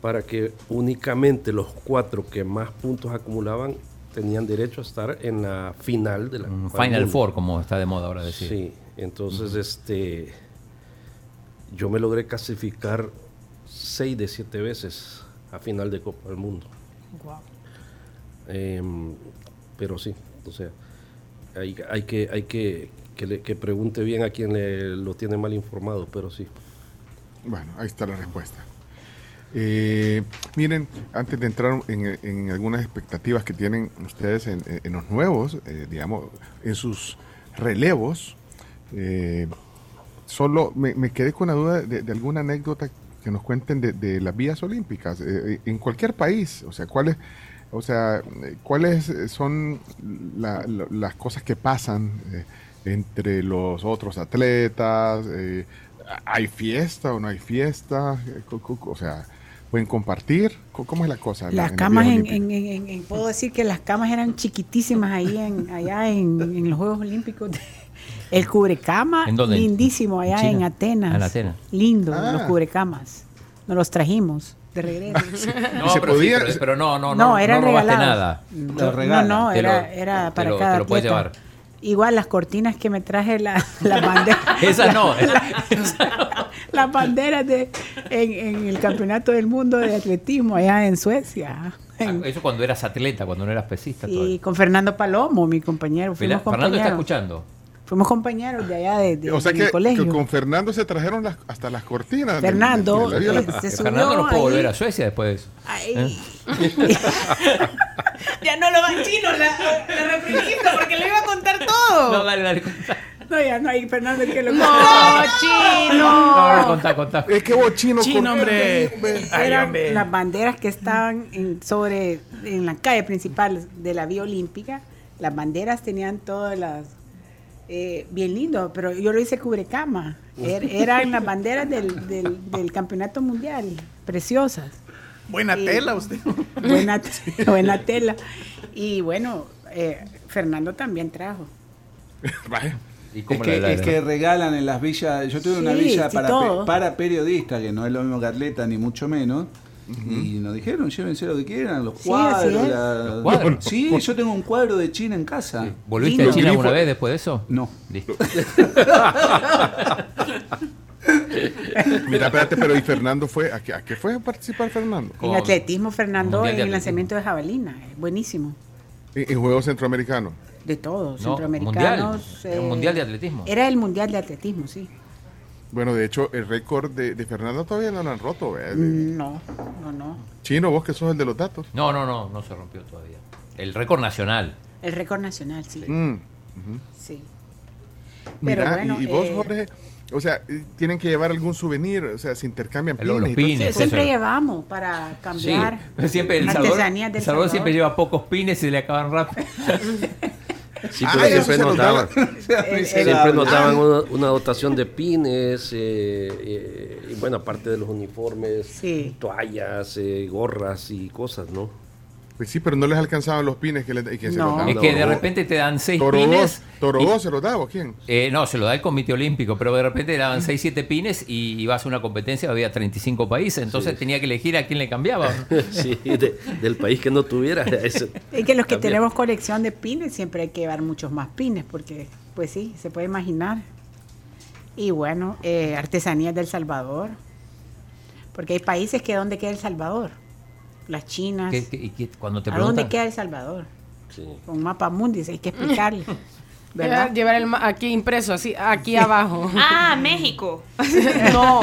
para que únicamente los cuatro que más puntos acumulaban tenían derecho a estar en la final de la Final. Four, como está de moda ahora decir. Sí, entonces este yo me logré clasificar seis de siete veces a final de Copa del Mundo. Em, pero sí, o sea, hay, hay que, hay que, que, le- que pregunte bien a quien le- lo tiene mal informado, pero sí. Bueno, ahí está la respuesta. Eh, miren, antes de entrar en, en algunas expectativas que tienen ustedes en, en los nuevos, eh, digamos, en sus relevos, eh, solo me, me quedé con la duda de, de alguna anécdota que nos cuenten de, de las vías olímpicas eh, en cualquier país, o sea, cuáles, o sea, eh, cuáles son la- la- las cosas que pasan eh, entre los otros atletas, eh, ¿Hay fiesta o no hay fiesta? Eh, O sea, ¿pueden compartir? ¿Cómo es la cosa? Las en camas, en, en- puedo decir que las camas eran chiquitísimas ahí en, allá en, en los Juegos Olímpicos de, El cubrecama, ¿En dónde? lindísimo allá ¿En Atenas. Ah, en Atenas. Lindo, Ah. los cubrecamas. Nos los trajimos de regreso. [LAUGHS] No, se pero, sí, pero, pero no, no, No, no, eran no robaste regalados. nada. No, no, era, lo- era te para lo- cada te lo puedes atleta. llevar. Igual las cortinas que me traje la, la [LAUGHS] bandera. [LAUGHS] Esa no. las banderas de, en, en el campeonato del mundo de atletismo allá en Suecia. En- Eso cuando eras atleta, cuando no eras pesista. y todavía. con Fernando Palomo, mi compañero. Fuimos Fernando está escuchando. Fuimos compañeros de allá de, de- O sea del que, colegio. que con Fernando se trajeron las- hasta las cortinas. Fernando, eh, se Que subió Fernando no pudo ahí. volver a Suecia después de eso. Ay. [LAUGHS] Ya no lo va chino, la, la reprimiste porque le iba a contar todo. No, dale, dale. No, ya no hay Fernando que lo No, No, no, chino. contá, contá. Es que bochino. Chino, con- hombre. Eran las banderas que estaban en, sobre en la calle principal de la Vía Olímpica. Las banderas tenían todas las eh, bien lindo, pero yo lo hice cubrecama. Er- eran las banderas del, del, del campeonato mundial, preciosas. Buena tela usted. Buena, [LAUGHS] buena tela. Y bueno, eh, Fernando también trajo. Vaya. ¿Y Es que, la- la- es que regalan en las villas. Yo tuve una villa sí, para, pe- para periodistas, que no es lo mismo que atleta, ni mucho menos. Y nos dijeron, llévense lo que quieran, los Sí, cuadros. es. la- ¿Los cuadros? Sí, yo tengo un cuadro de China en casa. ¿Volviste a China alguna vez después de eso? No. Listo. Mira, espérate, pero ¿y Fernando fue? ¿A qué, a qué fue a participar Fernando? En atletismo, Fernando, en el lanzamiento de jabalina. eh, Buenísimo. En, en Juegos Centroamericanos. De todos, No, centroamericanos. mundial. Era un mundial de atletismo. Era el mundial de atletismo, sí. Bueno, de hecho, el récord de, de Fernando todavía no lo han roto. ¿ve? Mm, No, no, no. Chino, vos que sos el de los datos. No, no, no, no se rompió todavía. El récord nacional. El récord nacional, sí. Mm. sí. Mira, Pero bueno, y, y vos, eh, Jorge, o sea, eh, tienen que llevar algún souvenir, o sea, se intercambian Los- los pines. pines. Siempre llevamos para Sí, cambiar [LAUGHS] siempre el Salvador, del el Salvador Salvador. siempre lleva pocos pines y se le acaban rápido. [LAUGHS] [LAUGHS] Sí, Ah, pero siempre nos daban, El- siempre nos daban una, una dotación de pines, eh, eh, y bueno, aparte de los uniformes, Sí. toallas, eh, gorras y cosas, ¿no? Pues sí, pero no les alcanzaban los pines que, le- que se No. los daban. Es que de repente te dan seis Toro pines. 2, Toro y- 2 se los daba, ¿o quién? Eh, no, se lo da el Comité Olímpico, pero de repente le daban 6, 7 pines y ibas a una competencia, había 35 países, entonces tenía que elegir a quién le cambiaba. [LAUGHS] sí, de- del país que no tuviera. [LAUGHS] ese- Es que los que tenemos colección de pines siempre hay que llevar muchos más pines, porque, pues sí, se puede imaginar. Y bueno, eh, artesanías del Salvador. Porque hay países que ¿dónde queda El Salvador? Las chinas. ¿Qué- qué- y qué- cuando te ¿A dónde queda El Salvador? sí. Con mapa mundi, hay que explicarle. [LAUGHS] ¿Verdad? Llevar, el ma- aquí impreso, así, aquí abajo. [LAUGHS] Ah, México. [LAUGHS] no.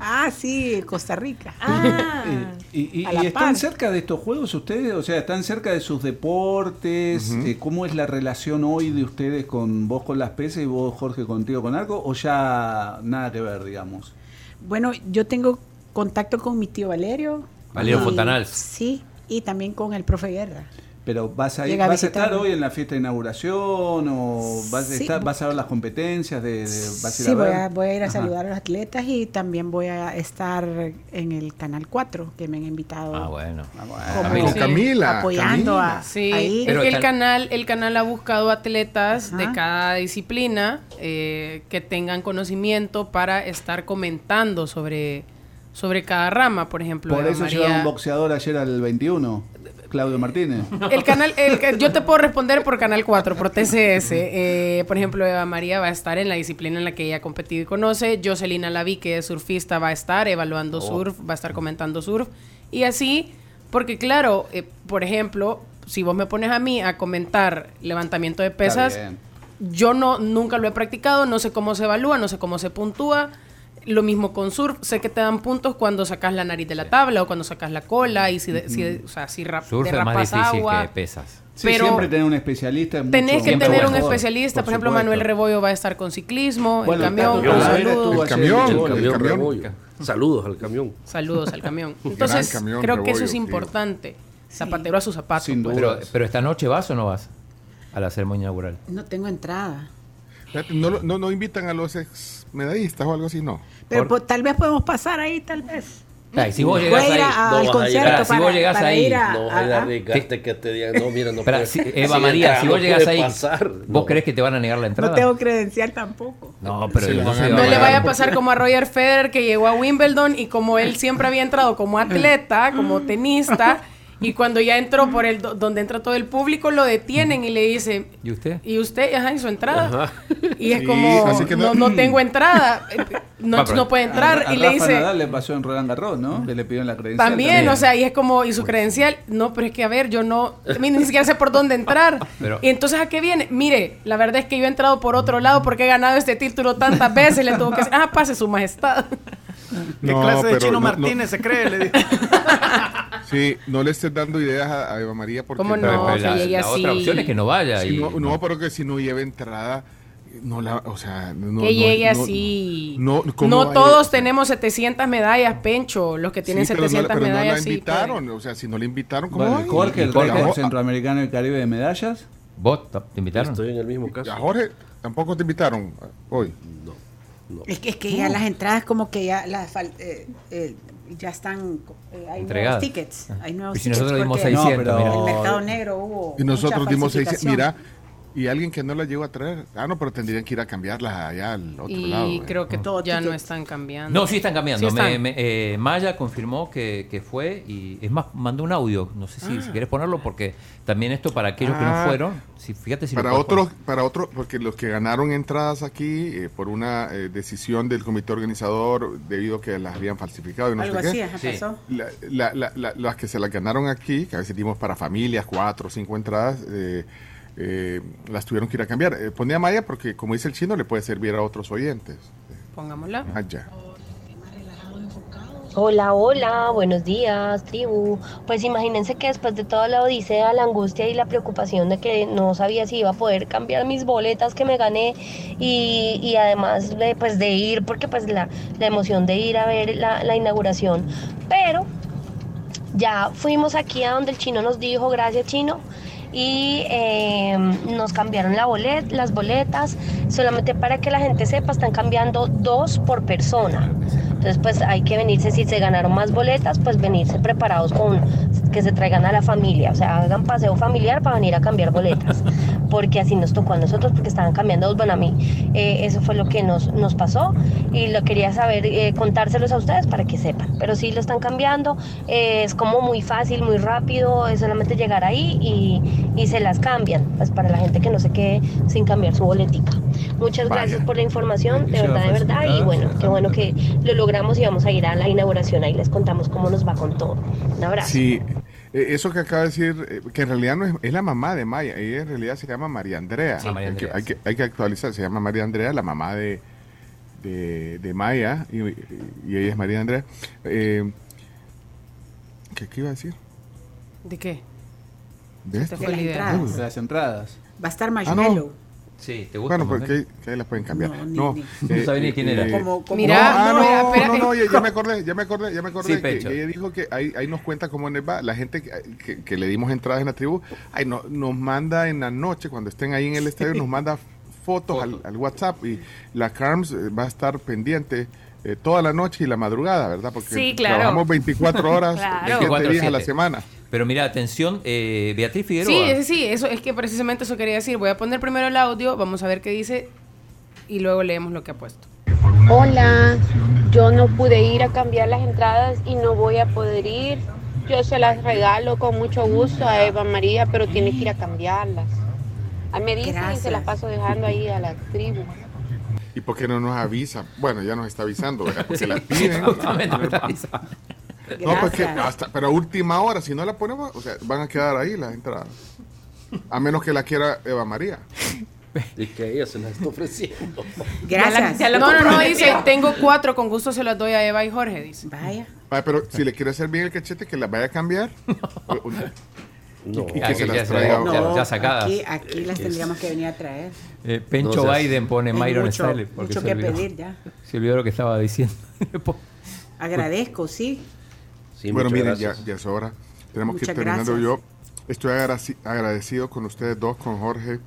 Ah, sí, Costa Rica. Ah. ¿Y, están par. cerca de estos juegos ustedes? O sea, ¿están cerca de sus deportes? Eh, ¿Cómo es la relación hoy de ustedes con vos con las pesas y vos, Jorge, contigo con algo? ¿O ya nada que ver, digamos? Bueno, yo tengo contacto con mi tío Valerio. Valerio y- Fontanals. Sí, y también con el profe Guerra. Pero vas a, ir, Llega vas a estar hoy en la fiesta de inauguración o vas a, estar, vas a ver las competencias de, de- vas a ir Sí, a voy ver? a, voy a ir a Ajá. saludar a los atletas y también voy a estar en el Canal 4, que me han invitado Ah, bueno. Ah, como. Camila. apoyando Camila. a Sí, ahí. es Pero que el tal- canal, el canal ha buscado atletas de cada disciplina eh, que tengan conocimiento para estar comentando sobre, sobre cada rama, por ejemplo. Por eso María- llevaron un boxeador ayer al 21, Claudio Martínez. El canal, el [LAUGHS] yo te puedo responder por Canal 4, por TCS. Eh, por ejemplo, Eva María va a estar en la disciplina en la que ella ha competido y conoce. Jocelyn Laví, que es surfista, va a estar evaluando Oh. surf, va a estar comentando surf. Y así, porque claro, eh, por ejemplo, si vos me pones a mí a comentar levantamiento de pesas, yo no nunca lo he practicado, no sé cómo se evalúa, no sé cómo se puntúa. Lo mismo con surf, sé que te dan puntos cuando sacas la nariz de la tabla o cuando sacas la cola y si, de- si de- o sea, si rap- Surf es más derrapas difícil agua. que pesas. Sí, Pero siempre tener un especialista. es Tenés mucho- que Siempre tener un mejor, especialista, por, ejemplo, supuesto. Manuel Rebollo va a estar con ciclismo, Bueno, el camión, El en camión, el camión. Saludos al camión. Saludos al camión. [LAUGHS] Entonces, camión creo que eso es sí. importante. Zapatero a su zapato. Sin pues. duda. Pero, pero esta noche vas o no vas a la ceremonia inaugural. No tengo entrada. No, lo- no, no invitan a los ex medallistas o algo así, no. Pero Por- pues, tal vez podemos pasar ahí, tal vez. Ay, si vos ir ahí, a- no al vas concierto. Si vos ahí, a, No vaya a arriesgarte que te digan, no, mira, no Espera, puede- si- si [LAUGHS] Eva entra, María, si no vos puede ahí, pasar. ¿vos No. crees que te van a negar la entrada? No tengo credencial tampoco. No, pero a Eva No le vaya a pasar como a Roger Federer que llegó a Wimbledon y como él siempre había entrado como atleta, como tenista, y cuando ya entró por el do- donde entra todo el público lo detienen y le dicen, ¿Y usted? ¿y usted? Ajá, ¿y su entrada? Ajá. Y es Sí, como, así que no, no- no tengo entrada, [LAUGHS] eh, no, Ah, no puede entrar. A- a y le dice, Nadal le pasó en Roland Garros, ¿no? Que le pidieron la credencial. también, o sea, y es como, ¿y su credencial? No, pero es que a ver, yo no, a mí ni siquiera sé por dónde entrar. [LAUGHS] Pero- y entonces, ¿a qué viene? Mire, la verdad es que yo he entrado por otro lado porque he ganado este título tantas veces, le tuvo que decir, ah, pase su majestad. [LAUGHS] ¿Qué No, clase de Chino no- no- Martínez se cree? Le digo. Sí, no le estés dando ideas a, a Eva María porque ¿Cómo Pero- no? pero la, la otra así. opción es que no vaya. Si y, no, no, pero que si no lleva entrada, no la, o sea, no, que no- llegue no- así. No, No, ¿cómo va a todos tenemos 700 medallas, Pencho. Los que tienen Sí, pero no, 700 pero no la medallas sí. invitaron, pueden. o sea, si no le invitaron, ¿cómo Bueno, va a ir? Jorge, el Y Jorge, centroamericano y Caribe de medallas. ¿Vos te invitaron? Estoy en el mismo caso. A Jorge tampoco te invitaron hoy. Es que, es que ya las entradas como que ya las eh, eh, ya están eh, hay Entregadas. nuevos tickets, hay nuevos Y si tickets nosotros dimos porque 600, No, pero- en mira. el mercado negro hubo Y nosotros mucha dimos seis. falsificación. Mira, y alguien que no la llegó a traer. Ah, no, pero tendrían que ir a cambiarlas allá al otro Y lado. eh. creo que Todo ya no están cambiando. No, sí están cambiando. Sí están. Me- me- eh, Maya confirmó que, que fue y es más, mandó un audio. No sé si, si quieres ponerlo porque también esto para aquellos que no Ah. fueron. Si, fíjate si para otros, poner. para otros, porque los que ganaron entradas aquí eh, por una eh, decisión del comité organizador debido a que las habían falsificado y no algo sé así, qué. Sí. pasó. La- la- la- la- las que se las ganaron aquí, que a veces dimos para familias, cuatro o cinco entradas, eh, eh, las tuvieron que ir a cambiar. Eh, ponía Maya porque, como dice el chino, le puede servir a otros oyentes. Pongámosla. Maya. Hola, hola, buenos días, tribu. Pues imagínense que después de toda la odisea, la angustia y la preocupación de que no sabía si iba a poder cambiar mis boletas que me gané y, y además de, pues de ir, porque pues la, la emoción de ir a ver la, la inauguración. Pero ya fuimos aquí a donde el chino nos dijo, gracias chino, y eh, nos cambiaron las boletas, solamente para que la gente sepa, están cambiando dos por persona. Entonces, pues hay que venirse, si se ganaron más boletas, pues venirse preparados con que se traigan a la familia, o sea, hagan paseo familiar para venir a cambiar boletas, porque así nos tocó a nosotros, porque estaban cambiando bueno, a mí eh, eso fue lo que nos, nos pasó y lo quería saber, eh, contárselos a ustedes para que sepan, pero sí lo están cambiando, eh, es como muy fácil, muy rápido, es solamente llegar ahí y, y se las cambian, pues para la gente que no se quede sin cambiar su boletica. Muchas Vaya. gracias por la información, de verdad, de verdad, y bueno, qué bueno que lo logramos y vamos a ir a la inauguración, ahí les contamos cómo nos va con todo. Un abrazo. Sí, eh, eso que acaba de decir, eh, que en realidad no es, es la mamá de Maya, ella en realidad se llama María Andrea. Sí. Hay, que, hay, que, hay que actualizar, se llama María Andrea, la mamá de, de, de Maya, y, y ella es María Andrea. Eh, ¿qué, qué iba a decir? ¿De qué? ¿De esto? fue De las entradas. De las entradas. Va a estar Ah, no. Sí, ¿te gusta? Bueno, porque eh? que ahí las pueden cambiar. No, ni- No, ni- No sabía ni quién era. Como, como- Mira, no, ah, no, no, no, ya, eh, ya me acordé, ya me acordé, ya me acordé. Sí, que, que ella dijo que ahí, ahí nos cuenta cómo va. La gente que, que- que le dimos entradas en la tribu, ahí no, nos manda en la noche, cuando estén ahí en el estadio, nos manda fotos al, al WhatsApp y la CARMS eh, va a estar pendiente eh, toda la noche y la madrugada, ¿verdad? Porque Sí, claro. trabajamos 24 horas, [LAUGHS] Claro. 7 días a la 24/7. semana. Pero mira, atención, eh, Beatriz Sí, Figueroa. ese sí, eso es que precisamente eso quería decir. Voy a poner primero el audio, vamos a ver qué dice y luego leemos lo que ha puesto. Hola, yo no pude ir a cambiar las entradas y no voy a poder ir. Yo se las regalo con mucho gusto a Eva María, pero tiene que ir a cambiarlas. Ahí me dicen y se Gracias. las paso dejando ahí a la tribu. ¿Y por qué no nos avisa? Bueno, ya nos está avisando, ¿verdad? [LAUGHS] Porque las piden. Justamente me está avisando. No, porque Gracias. hasta, pero a última hora, si no la ponemos, o sea, van a quedar ahí las entradas. A menos que la quiera Eva María. Y que ella se las está ofreciendo. Gracias. Ya la- ya la No, no, no, dice, tengo cuatro, con gusto se las doy a Eva y Jorge, dice. Vaya. Pero si le quiere hacer bien el cachete, que las vaya a cambiar. [LAUGHS] No. Y Ya, que se las traiga. ya- ya sacadas. Aquí, aquí las tendríamos que venir a traer. Eh, Pencho No Biden pone Myron mucho, Style porque mucho que olvidó, pedir ya. se olvidó lo que estaba diciendo. [LAUGHS] Agradezco, sí. Sí, bueno, miren, ya, es hora. Tenemos que ir terminando. gracias. Yo estoy agradecido con ustedes dos, con Jorge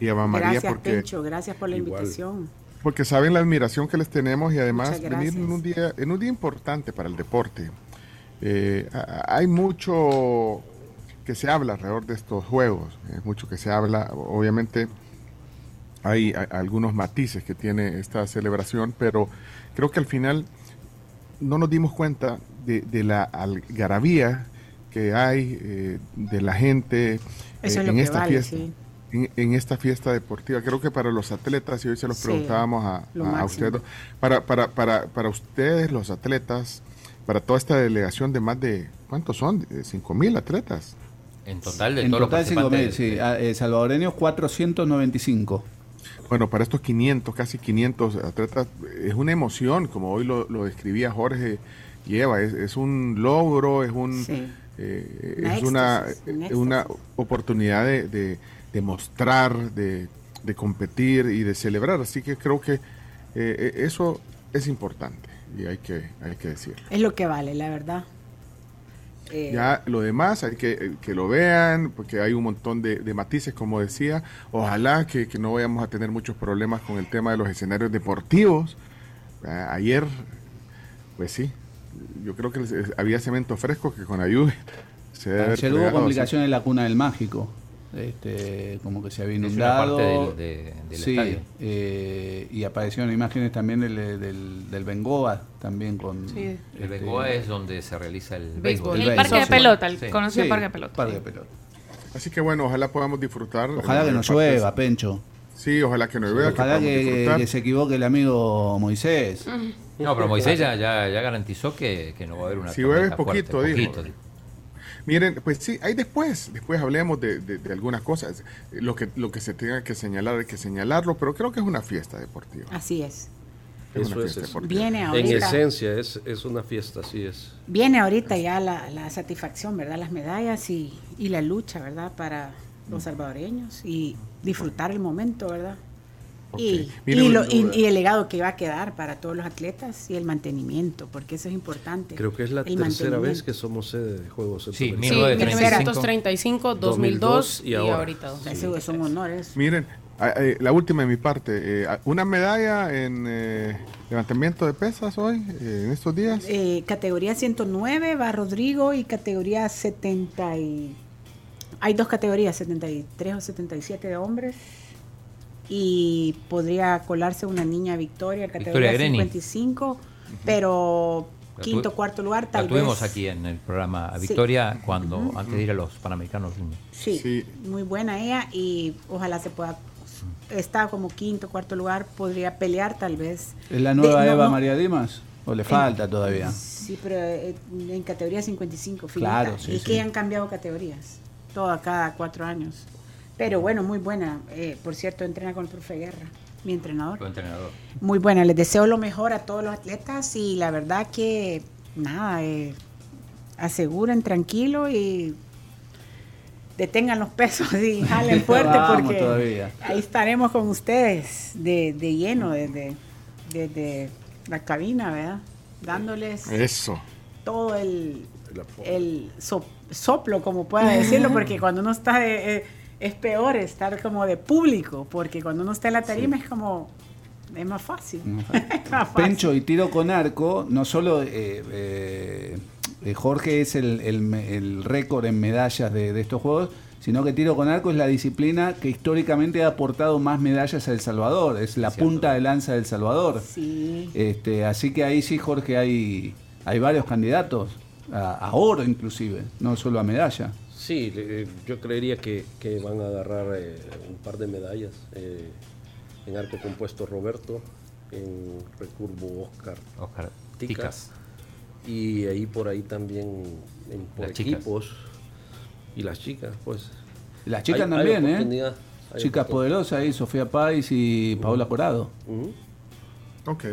y Eva María, Gracias, porque, Pencho. Gracias por la Igual. invitación. porque saben la admiración que les tenemos y además venir en un día en un día importante para el deporte. Eh, hay mucho que se habla alrededor de estos juegos, es mucho que se habla, obviamente hay, a- algunos matices que tiene esta celebración, pero creo que al final no nos dimos cuenta de, de la algarabía que hay eh, de la gente eh, es en esta vale, fiesta. sí. En, en esta fiesta deportiva, creo que para los atletas, y hoy se los Sí, preguntábamos a, ustedes, para, para, para, para ustedes, los atletas, para toda esta delegación de más de, ¿cuántos son? ¿Cinco mil atletas? En total, de En todos total los 5.000, participantes. sí. Ah, eh, salvadoreños 495. Bueno, para estos 500, casi 500 atletas, es una emoción, como hoy lo, lo describía Jorge y Eva, es, es un logro, es un Sí. eh, Una es una, éxtasis, una oportunidad de, de- de mostrar, de, de competir y de celebrar. Así que creo que eh, eh, eso es importante y hay que, hay que decirlo. Es lo que vale, la verdad. Eh, Ya lo demás hay que, eh, que lo vean, porque hay un montón de, de matices, como decía. Ojalá que, que no vayamos a tener muchos problemas con el tema de los escenarios deportivos. Ah, ayer, pues sí, yo creo que les- había cemento fresco que con ayuda [LAUGHS] se debe hubo fregado, complicaciones en la cuna del mágico. Este, como que se había Es una inundado. parte del- de- del sí, estadio. eh, y aparecieron imágenes también del, del, del Bengoa, también con... Sí. El este, Bengoa es donde se realiza el Béisbol. El El parque de pelota, el Sí. conocido sí, parque de pelota. parque de pelota. Así que bueno, ojalá podamos disfrutar. Ojalá que no llueva, Pencho. Sí, ojalá que no llueva. Ojalá podamos que, disfrutar. que se equivoque el amigo Moisés. No, pero Moisés ya, ya, ya garantizó que, que no va a haber una Si llueve fuerte, dijo. poquito, dijo. Miren, pues sí, ahí después, después hablemos de, de- de algunas cosas. Lo que, lo que se tenga que señalar hay que señalarlo, pero creo que es una fiesta deportiva. Así es. Es Eso una es fiesta eso. deportiva. Viene En esencia es, es una fiesta, así es. Viene ahorita ya la, la satisfacción, ¿verdad? Las medallas y, y la lucha, ¿verdad? Para los salvadoreños y disfrutar el momento, ¿verdad? Y, lo- y- y el legado que va a quedar para todos los atletas y el mantenimiento, porque eso es importante. Creo que es la el tercera vez que somos sede de Juegos Sí, Sí, Centroamericanos. 1935, 2002 y, ahora. ahorita. O sea, ese es un honor eso. Miren, ah, eh, la última de mi parte. eh, una medalla en eh, levantamiento de pesas hoy, eh, en estos días. Eh, categoría 109 va Rodrigo y categoría 70 y... Hay dos categorías, 73 o 77 de hombres. Y podría colarse una niña Victoria, categoría Victoria Greni. 55, pero La quinto, cuarto lugar La tal tuvimos vez. aquí en el programa a Sí. Victoria cuando antes de ir a los Panamericanos. Sí, Sí. muy buena ella y ojalá se pueda... Está como quinto, cuarto lugar, podría pelear tal vez. ¿Es la nueva De- Eva no. María Dimas? ¿O le falta todavía? Sí, pero eh, en categoría 55, fíjate. Claro, sí, sí. que han cambiado categorías, toda cada cuatro años. Pero bueno, muy buena. Eh, por cierto, entrena con el profe Guerra, mi entrenador. Tu entrenador. Muy buena, les deseo lo mejor a todos los atletas y la verdad que nada, eh, aseguren tranquilo y detengan los pesos y [LAUGHS] jalen fuerte porque todavía. ahí estaremos con ustedes de, de lleno desde, desde la cabina, ¿verdad? Dándoles Eso. todo el, El apoyo. el so- soplo, como pueda decirlo, porque [LAUGHS] cuando uno está de, eh, es peor estar como de público, porque cuando uno está en la tarima es como, es más [LAUGHS] fácil. Es más fácil. Pencho y tiro con arco, no solo eh, eh, eh, Jorge es el, el me- el récord en medallas de, de estos juegos, sino que tiro con arco es la disciplina que históricamente ha aportado más medallas a El Salvador, es la Cierto. punta de lanza del Salvador. Sí, Este, así que ahí sí, Jorge, hay, hay varios candidatos, a, a oro inclusive, no solo a medalla. Sí, eh, yo creería que, que van a agarrar eh, un par de medallas. eh, en arco compuesto Roberto, en recurvo Oscar Oscar Ticas. Ticas. Y ahí por ahí también en, por Las chicas. equipos. Y las chicas, pues. Las chicas Hay- hay también, ¿eh? Chicas poderosas ahí, Sofía Páez y Paola Corado. Ujú. Ok.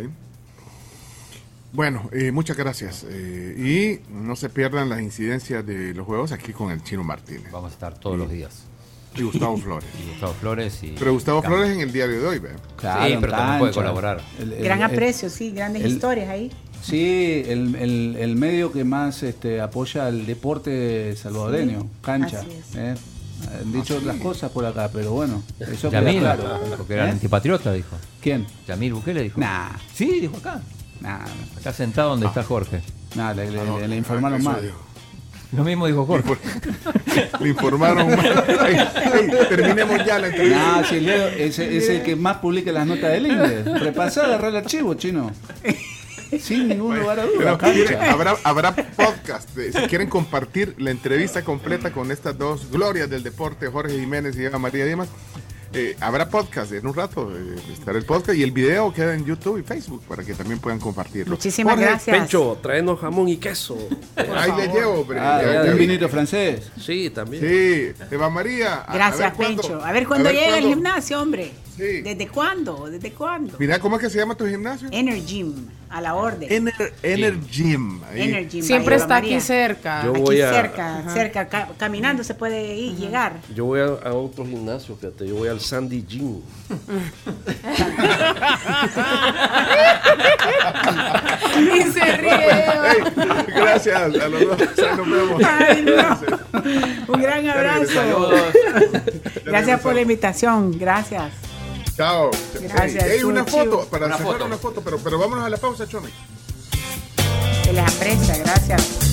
Bueno, eh, muchas gracias. eh, y no se pierdan las incidencias de los juegos aquí con el Chino Martínez Vamos a estar todos los días. y Gustavo Flores. Y Gustavo Flores y. Pero Gustavo. Flores en el diario de hoy, ¿ve? Claro, Sí, pero también puede colaborar. El- el- gran el- aprecio, sí, grandes el- historias ahí. Sí, el, el- el medio que más este, apoya el deporte salvadoreño, Sí, cancha. así es. ¿eh? Han dicho otras cosas por acá, pero bueno, eso queda Yamil, claro. porque era ¿Eh? antipatriota, dijo. ¿Quién? Yamil Bukele dijo. Nah, Sí, dijo acá. Nah. Acá sentado donde está Jorge. Nada, le, le- le informaron mal. Lo mismo dijo Jorge. [LAUGHS] Le informaron mal. Terminemos ya la entrevista. Nah, si el Leo es, es el que más publica las notas del INDE. Repasá, agarrá el archivo, chino. Sin ningún lugar a duda. Habrá, habrá podcast. si quieren compartir la entrevista completa con estas dos glorias del deporte, Jorge Jiménez y Eva María Dimas, eh, habrá podcast en un rato. eh, estará el podcast y el video queda en YouTube y Facebook para que también puedan compartirlo. Muchísimas Jorge, gracias. Pencho, tráenos jamón y queso. [LAUGHS] Ahí le llevo, hombre. Ah, Ya- ya un vinito francés. Sí, también. Sí, Eva María. a- a Gracias, ver Pencho. A ver cuándo llega al cuándo- gimnasio, hombre. Sí. ¿Desde cuándo? ¿Desde cuándo? Mira, ¿cómo es que se llama tu gimnasio? Energym, a la orden. Ener, Energym. ahí. Energym. Siempre está María. aquí cerca. Yo Aquí voy a- cerca, Ajá. cerca, ca- caminando se puede ir, llegar. Yo voy a, a otro gimnasio, fíjate, yo voy al Sandy Gym. [LAUGHS] Y se ríe. Gracias a los dos. Nos vemos. Ay, no. Un gran abrazo. Gracias por la invitación, gracias. Chao. Gracias, Ey, ey, una foto, para Una cerrar foto. una foto, pero, pero vámonos a la pausa, Chome. Se les aprecia, gracias.